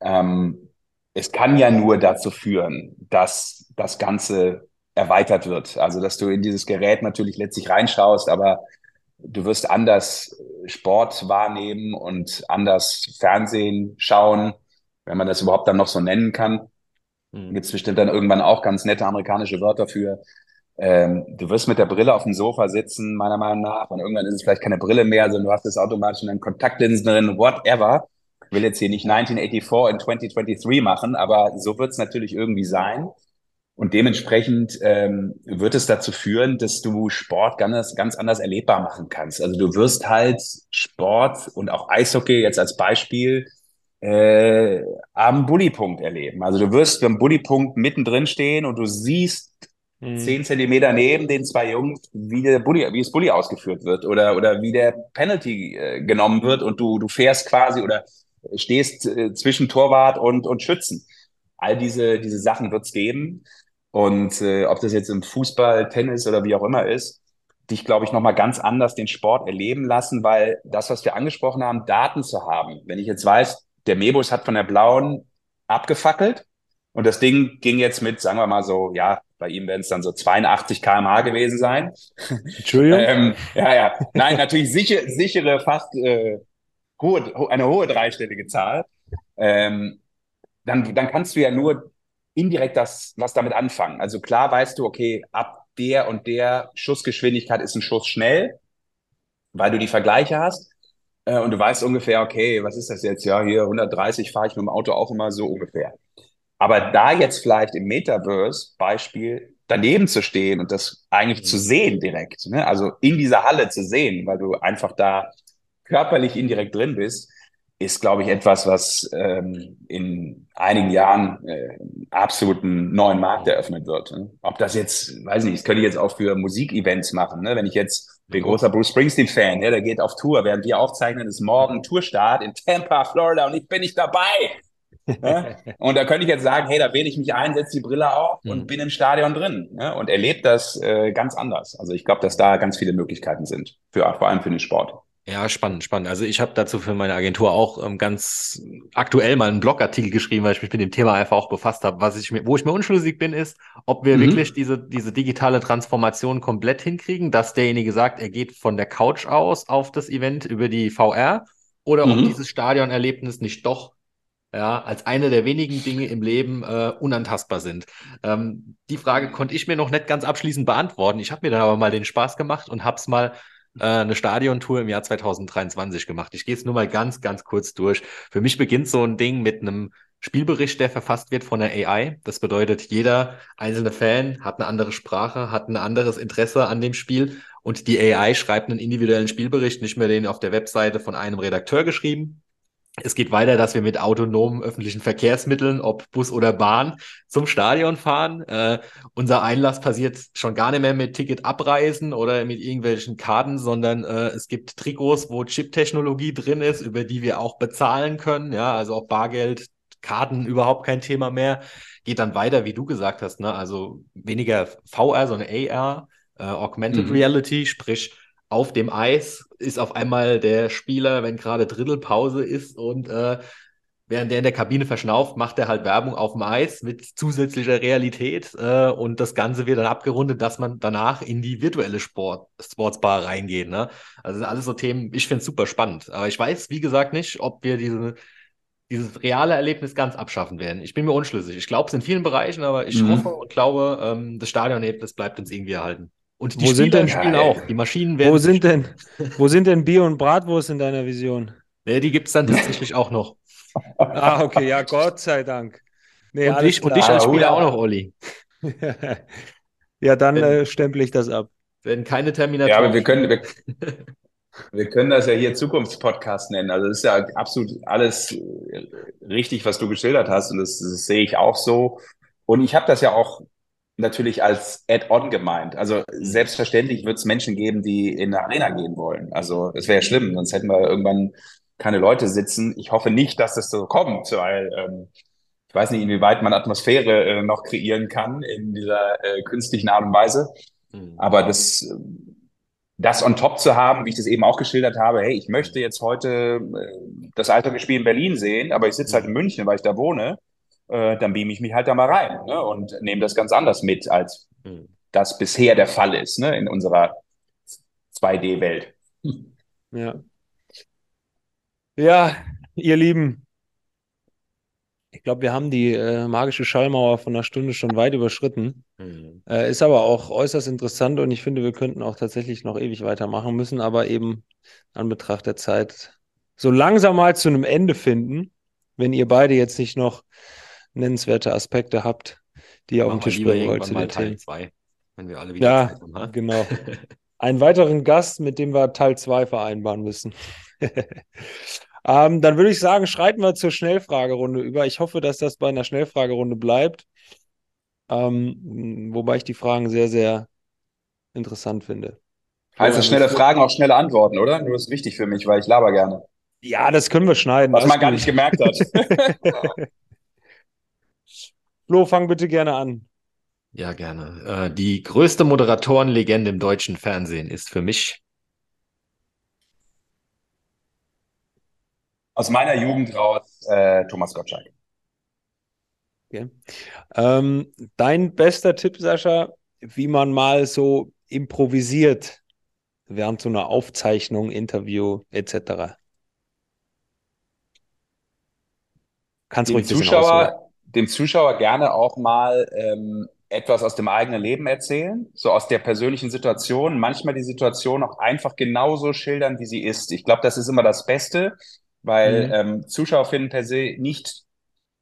ähm, es kann ja nur dazu führen, dass das Ganze erweitert wird. Also dass du in dieses Gerät natürlich letztlich reinschaust, aber du wirst anders Sport wahrnehmen und anders Fernsehen schauen, wenn man das überhaupt dann noch so nennen kann. Mhm. Gibt es bestimmt dann irgendwann auch ganz nette amerikanische Wörter für. Ähm, du wirst mit der Brille auf dem Sofa sitzen, meiner Meinung nach, und irgendwann ist es vielleicht keine Brille mehr, sondern du hast es automatisch in deinen Kontaktlinsen drin, whatever. Ich will jetzt hier nicht 1984 in 2023 machen, aber so wird es natürlich irgendwie sein. Und dementsprechend ähm, wird es dazu führen, dass du Sport ganz, ganz anders erlebbar machen kannst. Also du wirst halt Sport und auch Eishockey jetzt als Beispiel äh, am Bullypunkt erleben. Also du wirst beim Bullypunkt mittendrin stehen und du siehst Mhm. zehn Zentimeter neben den zwei Jungs, wie der Bulli, wie das Bulli ausgeführt wird oder, oder wie der Penalty äh, genommen wird und du, du fährst quasi oder stehst äh, zwischen Torwart und, und Schützen. All diese, diese Sachen wird es geben. Und äh, ob das jetzt im Fußball, Tennis oder wie auch immer ist, dich, glaube ich, nochmal ganz anders den Sport erleben lassen, weil das, was wir angesprochen haben, Daten zu haben. Wenn ich jetzt weiß, der Mebus hat von der Blauen abgefackelt und das Ding ging jetzt mit, sagen wir mal so, ja, bei ihm werden es dann so 82 km/h gewesen sein. Entschuldigung? [laughs] ähm, ja, ja. Nein, natürlich sicher, sichere, fast äh, hohe, eine hohe dreistellige Zahl. Ähm, dann, dann kannst du ja nur indirekt das, was damit anfangen. Also klar weißt du, okay, ab der und der Schussgeschwindigkeit ist ein Schuss schnell, weil du die Vergleiche hast. Äh, und du weißt ungefähr, okay, was ist das jetzt? Ja, hier 130 fahre ich mit dem Auto auch immer so ungefähr. Aber da jetzt vielleicht im Metaverse-Beispiel daneben zu stehen und das eigentlich mhm. zu sehen direkt, ne? also in dieser Halle zu sehen, weil du einfach da körperlich indirekt drin bist, ist, glaube ich, etwas, was ähm, in einigen Jahren äh, absoluten neuen Markt eröffnet wird. Ne? Ob das jetzt, weiß nicht, das könnte ich jetzt auch für Musikevents machen. Ne? Wenn ich jetzt bin mhm. großer Bruce Springsteen-Fan, ja, der geht auf Tour. Während wir aufzeichnen, ist morgen Tourstart in Tampa, Florida und ich bin nicht dabei. Ja? Und da könnte ich jetzt sagen, hey, da wähle ich mich ein, setze die Brille auf und mhm. bin im Stadion drin ja? und erlebe das äh, ganz anders. Also ich glaube, dass da ganz viele Möglichkeiten sind, für, vor allem für den Sport. Ja, spannend, spannend. Also ich habe dazu für meine Agentur auch ähm, ganz aktuell mal einen Blogartikel geschrieben, weil ich mich mit dem Thema einfach auch befasst habe. Was ich mir, wo ich mir unschlüssig bin, ist, ob wir mhm. wirklich diese, diese digitale Transformation komplett hinkriegen, dass derjenige sagt, er geht von der Couch aus auf das Event über die VR oder mhm. ob dieses Stadionerlebnis nicht doch ja, als eine der wenigen Dinge im Leben äh, unantastbar sind. Ähm, die Frage konnte ich mir noch nicht ganz abschließend beantworten. Ich habe mir dann aber mal den Spaß gemacht und habe es mal äh, eine Stadiontour im Jahr 2023 gemacht. Ich gehe es nur mal ganz, ganz kurz durch. Für mich beginnt so ein Ding mit einem Spielbericht, der verfasst wird von der AI. Das bedeutet, jeder einzelne Fan hat eine andere Sprache, hat ein anderes Interesse an dem Spiel und die AI schreibt einen individuellen Spielbericht, nicht mehr den auf der Webseite von einem Redakteur geschrieben, es geht weiter, dass wir mit autonomen öffentlichen Verkehrsmitteln, ob Bus oder Bahn, zum Stadion fahren. Äh, unser Einlass passiert schon gar nicht mehr mit Ticket abreisen oder mit irgendwelchen Karten, sondern äh, es gibt Trikots, wo Chip-Technologie drin ist, über die wir auch bezahlen können. Ja, also auch Bargeld, Karten überhaupt kein Thema mehr. Geht dann weiter, wie du gesagt hast, ne? Also weniger VR, sondern AR, äh, Augmented mhm. Reality, sprich auf dem Eis ist auf einmal der Spieler, wenn gerade Drittelpause ist und äh, während der in der Kabine verschnauft, macht er halt Werbung auf dem Eis mit zusätzlicher Realität äh, und das Ganze wird dann abgerundet, dass man danach in die virtuelle Sport Sportsbar reingeht. Ne? Also alles so Themen, ich finde es super spannend. Aber ich weiß, wie gesagt, nicht, ob wir diese dieses reale Erlebnis ganz abschaffen werden. Ich bin mir unschlüssig. Ich glaube es in vielen Bereichen, aber ich Mhm. hoffe und glaube, ähm, das Stadionerlebnis bleibt uns irgendwie erhalten. Und die Wo sind Spieler denn- spielen Ja, auch. Die Maschinen werden. Wo sind denn, wo sind denn Bier und Bratwurst in deiner Vision? Nee, die gibt es dann tatsächlich auch noch. [laughs] Ah, okay, ja, Gott sei Dank. Nee, Und dich, und dich klar. als Spieler auch noch, Olli. [laughs] ja, dann Wenn- äh, stempel ich das ab. Werden keine Terminatoren. Ja, aber wir können, wir, wir können das ja hier Zukunftspodcast nennen. Also das ist ja absolut alles richtig, was du geschildert hast. Und das, das sehe ich auch so. Und ich habe das ja auch natürlich als Add-on gemeint. Also selbstverständlich wird es Menschen geben, die in eine Arena gehen wollen. Also es wäre schlimm, sonst hätten wir irgendwann keine Leute sitzen. Ich hoffe nicht, dass das so kommt, weil ähm, ich weiß nicht, inwieweit man Atmosphäre äh, noch kreieren kann in dieser äh, künstlichen Art und Weise. Mhm. Aber das, das on top zu haben, wie ich das eben auch geschildert habe, hey, ich möchte jetzt heute äh, das Eishockeyspiel in Berlin sehen, aber ich sitze halt in München, weil ich da wohne, äh, dann beame ich mich halt da mal rein ne, und nehme das ganz anders mit, als Mhm. das bisher der Fall ist ne, in unserer 2D-Welt. Ja. Ja, ihr Lieben, ich glaube, wir haben die äh, magische Schallmauer von einer Stunde schon weit überschritten. Mhm. Äh, ist aber auch äußerst interessant und ich finde, wir könnten auch tatsächlich noch ewig weitermachen müssen, aber eben an Betracht der Zeit so langsam mal zu einem Ende finden, wenn ihr beide jetzt nicht noch nennenswerte Aspekte habt, die ihr auf den Tisch bringen wollt zu den Teil Themen. 2, wenn wir alle wieder Ja, Zeit haben. ha? genau. [laughs] Einen weiteren Gast, mit dem wir Teil 2 vereinbaren müssen. [laughs] ähm, dann würde ich sagen, schreiten wir zur Schnellfragerunde über. Ich hoffe, dass das bei einer Schnellfragerunde bleibt. Ähm, wobei ich die Fragen sehr, sehr interessant finde. Also Florian, schnelle Fragen, auch schnelle Antworten, oder? Nur ist wichtig für mich, weil ich laber gerne. Ja, das können wir schneiden. Was man gar nicht gemerkt hat. [laughs] Flo, fang bitte gerne an. Ja, gerne. Äh, die größte Moderatorenlegende im deutschen Fernsehen ist für mich Aus meiner Jugend raus, äh, Thomas Gottschalk. Okay. Ähm, dein bester Tipp, Sascha, wie man mal so improvisiert während so einer Aufzeichnung, Interview etc. Kannst dem ruhig. Zuschauer, dem Zuschauer gerne auch mal ähm, etwas aus dem eigenen Leben erzählen, so aus der persönlichen Situation, manchmal die Situation auch einfach genauso schildern, wie sie ist. Ich glaube, das ist immer das Beste, weil Mhm. ähm, Zuschauer finden per se nicht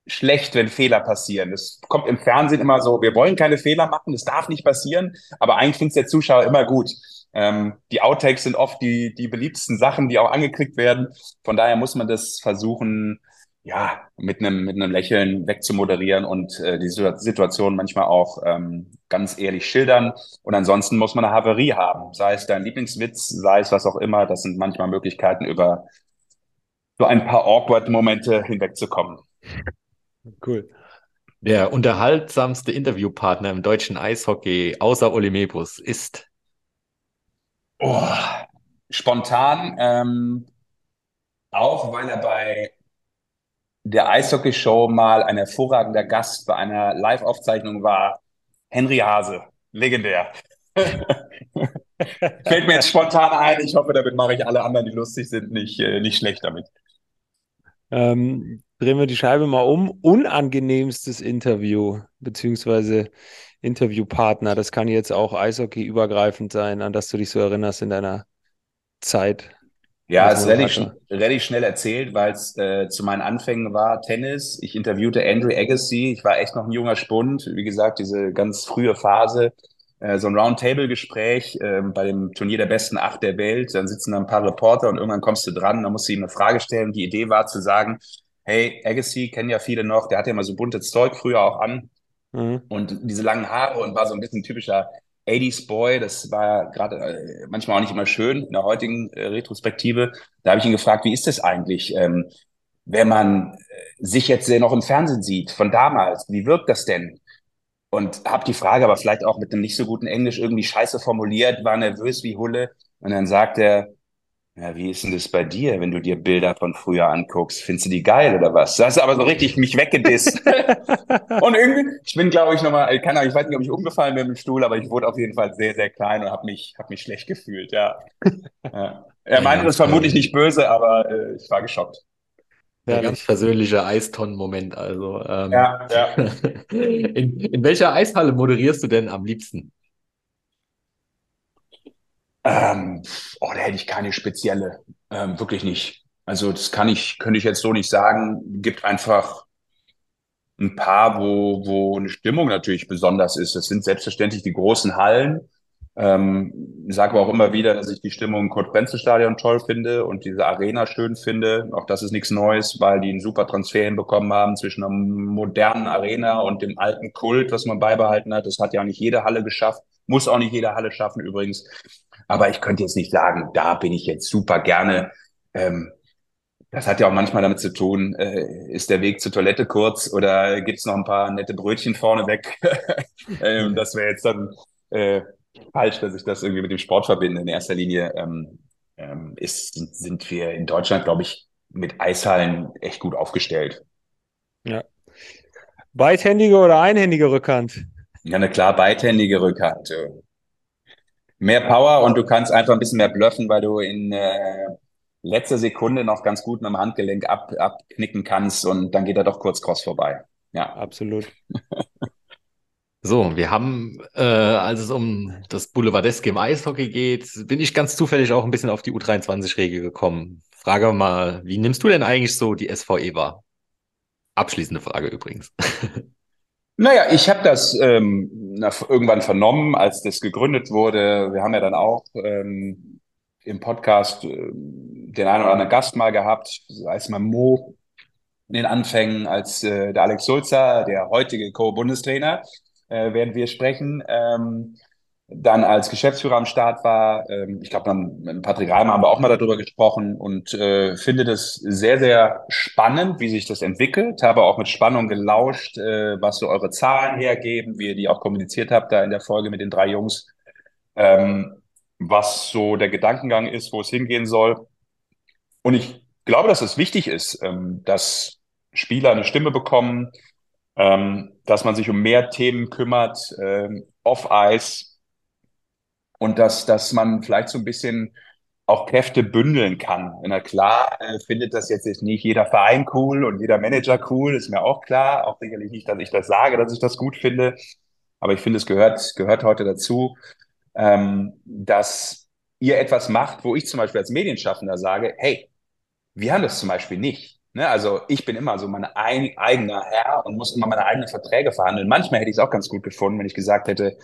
schlecht, wenn Fehler passieren. Es kommt im Fernsehen immer so, wir wollen keine Fehler machen, das darf nicht passieren, aber eigentlich findet der Zuschauer immer gut. Ähm, die Outtakes sind oft die, die beliebtesten Sachen, die auch angeklickt werden. Von daher muss man das versuchen, ja, mit einem, mit einem Lächeln wegzumoderieren und äh, die Situ- Situation manchmal auch ähm, ganz ehrlich schildern. Und ansonsten muss man eine Haverie haben. Sei es dein Lieblingswitz, sei es was auch immer. Das sind manchmal Möglichkeiten, über so ein paar awkward Momente hinwegzukommen. Cool. der unterhaltsamste Interviewpartner im deutschen Eishockey außer Mebus ist Oh, spontan, ähm, auch weil er bei der Eishockey-Show mal ein hervorragender Gast bei einer Live-Aufzeichnung war, Henry Hase, legendär. [laughs] Fällt mir jetzt spontan ein. Ich hoffe, damit mache ich alle anderen, die lustig sind, nicht, äh, nicht schlecht damit. Ähm, drehen wir die Scheibe mal um. Unangenehmstes Interview, beziehungsweise Interviewpartner. Das kann jetzt auch Eishockey-übergreifend sein, an das du dich so erinnerst in deiner Zeit. Ja, es ist relativ, relativ schnell erzählt, weil es äh, zu meinen Anfängen war Tennis. Ich interviewte Andrew Agassi. Ich war echt noch ein junger Spund. Wie gesagt, diese ganz frühe Phase. Äh, so ein Roundtable-Gespräch äh, bei dem Turnier der besten acht der Welt. Dann sitzen da ein paar Reporter und irgendwann kommst du dran. Dann musst du ihm eine Frage stellen. Die Idee war zu sagen, hey, Agassi kennen ja viele noch. Der hatte ja immer so buntes Zeug früher auch an Mhm. und diese langen Haare und war so ein bisschen typischer 80s Boy. Das war gerade äh, manchmal auch nicht immer schön in der heutigen äh, Retrospektive. Da habe ich ihn gefragt, wie ist das eigentlich, ähm, wenn man äh, sich jetzt noch im Fernsehen sieht von damals? Wie wirkt das denn? Und habe die Frage aber vielleicht auch mit einem nicht so guten Englisch irgendwie scheiße formuliert, war nervös wie Hulle. Und dann sagt er, ja, wie ist denn das bei dir, wenn du dir Bilder von früher anguckst? Findest du die geil oder was? Da hast du aber so richtig mich weggedisst. [laughs] Und irgendwie, ich bin, glaube ich, nochmal, keine Ahnung, ich weiß nicht, ob ich umgefallen bin im Stuhl, aber ich wurde auf jeden Fall sehr, sehr klein und habe mich, hab mich schlecht gefühlt, ja. [laughs] ja. Er meinte Ja, das vermutlich nicht böse, aber äh, ich war geschockt. Der ganz persönliche Eistonnen-Moment. Also, ähm, Ja, ja. [laughs] in, in welcher Eishalle moderierst du denn am liebsten? Ähm, oh, da hätte ich keine spezielle. Ähm, wirklich nicht. Also das kann ich, könnte ich jetzt so nicht sagen. Gibt einfach ein paar, wo, wo eine Stimmung natürlich besonders ist. Das sind selbstverständlich die großen Hallen. Ähm, ich sage aber auch immer wieder, dass ich die Stimmung im Kurt-Brenzel-Stadion toll finde und diese Arena schön finde. Auch das ist nichts Neues, weil die einen super Transfer hinbekommen haben zwischen einer modernen Arena und dem alten Kult, was man beibehalten hat. Das hat ja nicht jede Halle geschafft. Muss auch nicht jede Halle schaffen übrigens. Aber ich könnte jetzt nicht sagen, da bin ich jetzt super gerne. Ähm, das hat ja auch manchmal damit zu tun, äh, ist der Weg zur Toilette kurz oder gibt's noch ein paar nette Brötchen vorne weg? [laughs] ähm, das wäre jetzt dann äh, falsch, dass ich das irgendwie mit dem Sport verbinde. In erster Linie ähm, ähm, ist, sind, wir in Deutschland, glaube ich, mit Eishallen echt gut aufgestellt. Ja. Beidhändige oder einhändige Rückhand? Ja, eine klar beidhändige Rückhand. Mehr Power und du kannst einfach ein bisschen mehr bluffen, weil du in äh, letzter Sekunde noch ganz gut mit dem Handgelenk ab, abknicken kannst und dann geht er doch kurz cross vorbei. Ja. Absolut. [laughs] So, wir haben, äh, als es um das Boulevardeske im Eishockey geht, bin ich ganz zufällig auch ein bisschen auf die U23-Regel gekommen. Frage mal, wie nimmst du denn eigentlich so die SVE wahr? Abschließende Frage übrigens. [laughs] Naja, ich habe das ähm, irgendwann vernommen, als das gegründet wurde. Wir haben ja dann auch ähm, im Podcast äh, den einen oder anderen Gast mal gehabt, als mal Mo in den Anfängen, als äh, der Alex Sulzer, der heutige Co-Bundestrainer, äh, während wir sprechen, ähm, dann als Geschäftsführer am Start war. Ähm, ich glaube, dann mit Patrick Reimer haben wir auch mal darüber gesprochen und äh, finde das sehr, sehr spannend, wie sich das entwickelt. Habe auch mit Spannung gelauscht, äh, was so eure Zahlen hergeben, wie ihr die auch kommuniziert habt da in der Folge mit den drei Jungs. Ähm, was so der Gedankengang ist, wo es hingehen soll. Und ich glaube, dass es wichtig ist, ähm, dass Spieler eine Stimme bekommen, ähm, dass man sich um mehr Themen kümmert, ähm, off-Ice und dass, dass man vielleicht so ein bisschen auch Kräfte bündeln kann. Na klar, äh, findet das jetzt nicht jeder Verein cool und jeder Manager cool, ist mir auch klar. Auch sicherlich nicht, dass ich das sage, dass ich das gut finde. Aber ich finde, es gehört, gehört heute dazu, ähm, dass ihr etwas macht, wo ich zum Beispiel als Medienschaffender sage, hey, wir haben das zum Beispiel nicht. Ne? Also ich bin immer so mein ein, eigener Herr und muss immer meine eigenen Verträge verhandeln. Manchmal hätte ich es auch ganz gut gefunden, wenn ich gesagt hätte,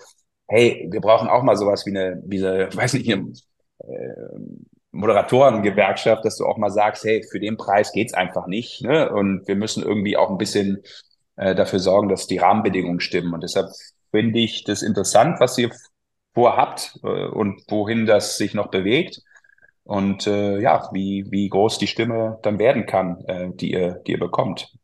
hey, wir brauchen auch mal sowas wie eine, wie eine, [laughs] weiß nicht, eine äh, Moderatorengewerkschaft, dass du auch mal sagst, hey, für den Preis geht's einfach nicht. Ne? Und wir müssen irgendwie auch ein bisschen äh, dafür sorgen, dass die Rahmenbedingungen stimmen. Und deshalb finde ich das interessant, was ihr vorhabt äh, und wohin das sich noch bewegt. Und äh, ja, wie, wie groß die Stimme dann werden kann, äh, die, ihr, die ihr bekommt.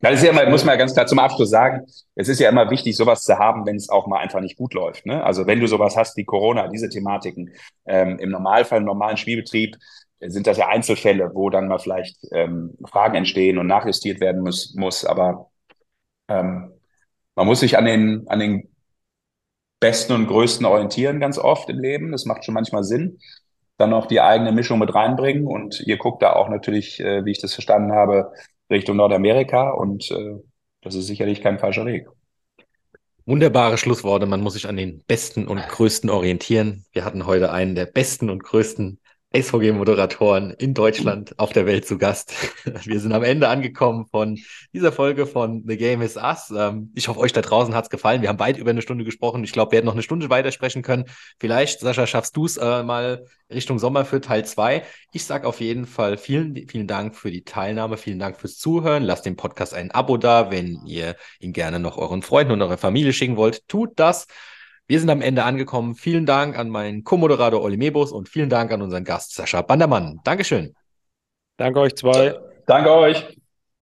Das ist ja immer, muss man ja ganz klar zum Abschluss sagen, es ist ja immer wichtig, sowas zu haben, wenn es auch mal einfach nicht gut läuft. Ne? Also wenn du sowas hast wie Corona, diese Thematiken, ähm, im Normalfall, im normalen Spielbetrieb, äh, sind das ja Einzelfälle, wo dann mal vielleicht ähm, Fragen entstehen und nachjustiert werden muss. muss. Aber ähm, man muss sich an den, an den Besten und Größten orientieren ganz oft im Leben. Das macht schon manchmal Sinn. Dann noch die eigene Mischung mit reinbringen. Und ihr guckt da auch natürlich, äh, wie ich das verstanden habe, Richtung Nordamerika. Und äh, das ist sicherlich kein falscher Weg. Wunderbare Schlussworte. Man muss sich an den Besten und Größten orientieren. Wir hatten heute einen der besten und größten Eishockey-Moderatoren in Deutschland auf der Welt zu Gast. [laughs] Wir sind am Ende angekommen von dieser Folge von The Game is Us. Ähm, ich hoffe, euch da draußen hat's gefallen. Wir haben weit über eine Stunde gesprochen. Ich glaube, wir hätten noch eine Stunde weitersprechen können. Vielleicht, Sascha, schaffst du's äh, mal Richtung Sommer für Teil zwei. Ich sag auf jeden Fall vielen, vielen Dank für die Teilnahme. Vielen Dank fürs Zuhören. Lasst dem Podcast ein Abo da. Wenn ihr ihn gerne noch euren Freunden und eurer Familie schicken wollt, tut das. Wir sind am Ende angekommen. Vielen Dank an meinen Co-Moderator Olli Mebus und vielen Dank an unseren Gast Sascha Bandermann. Dankeschön. Danke euch zwei. Danke euch.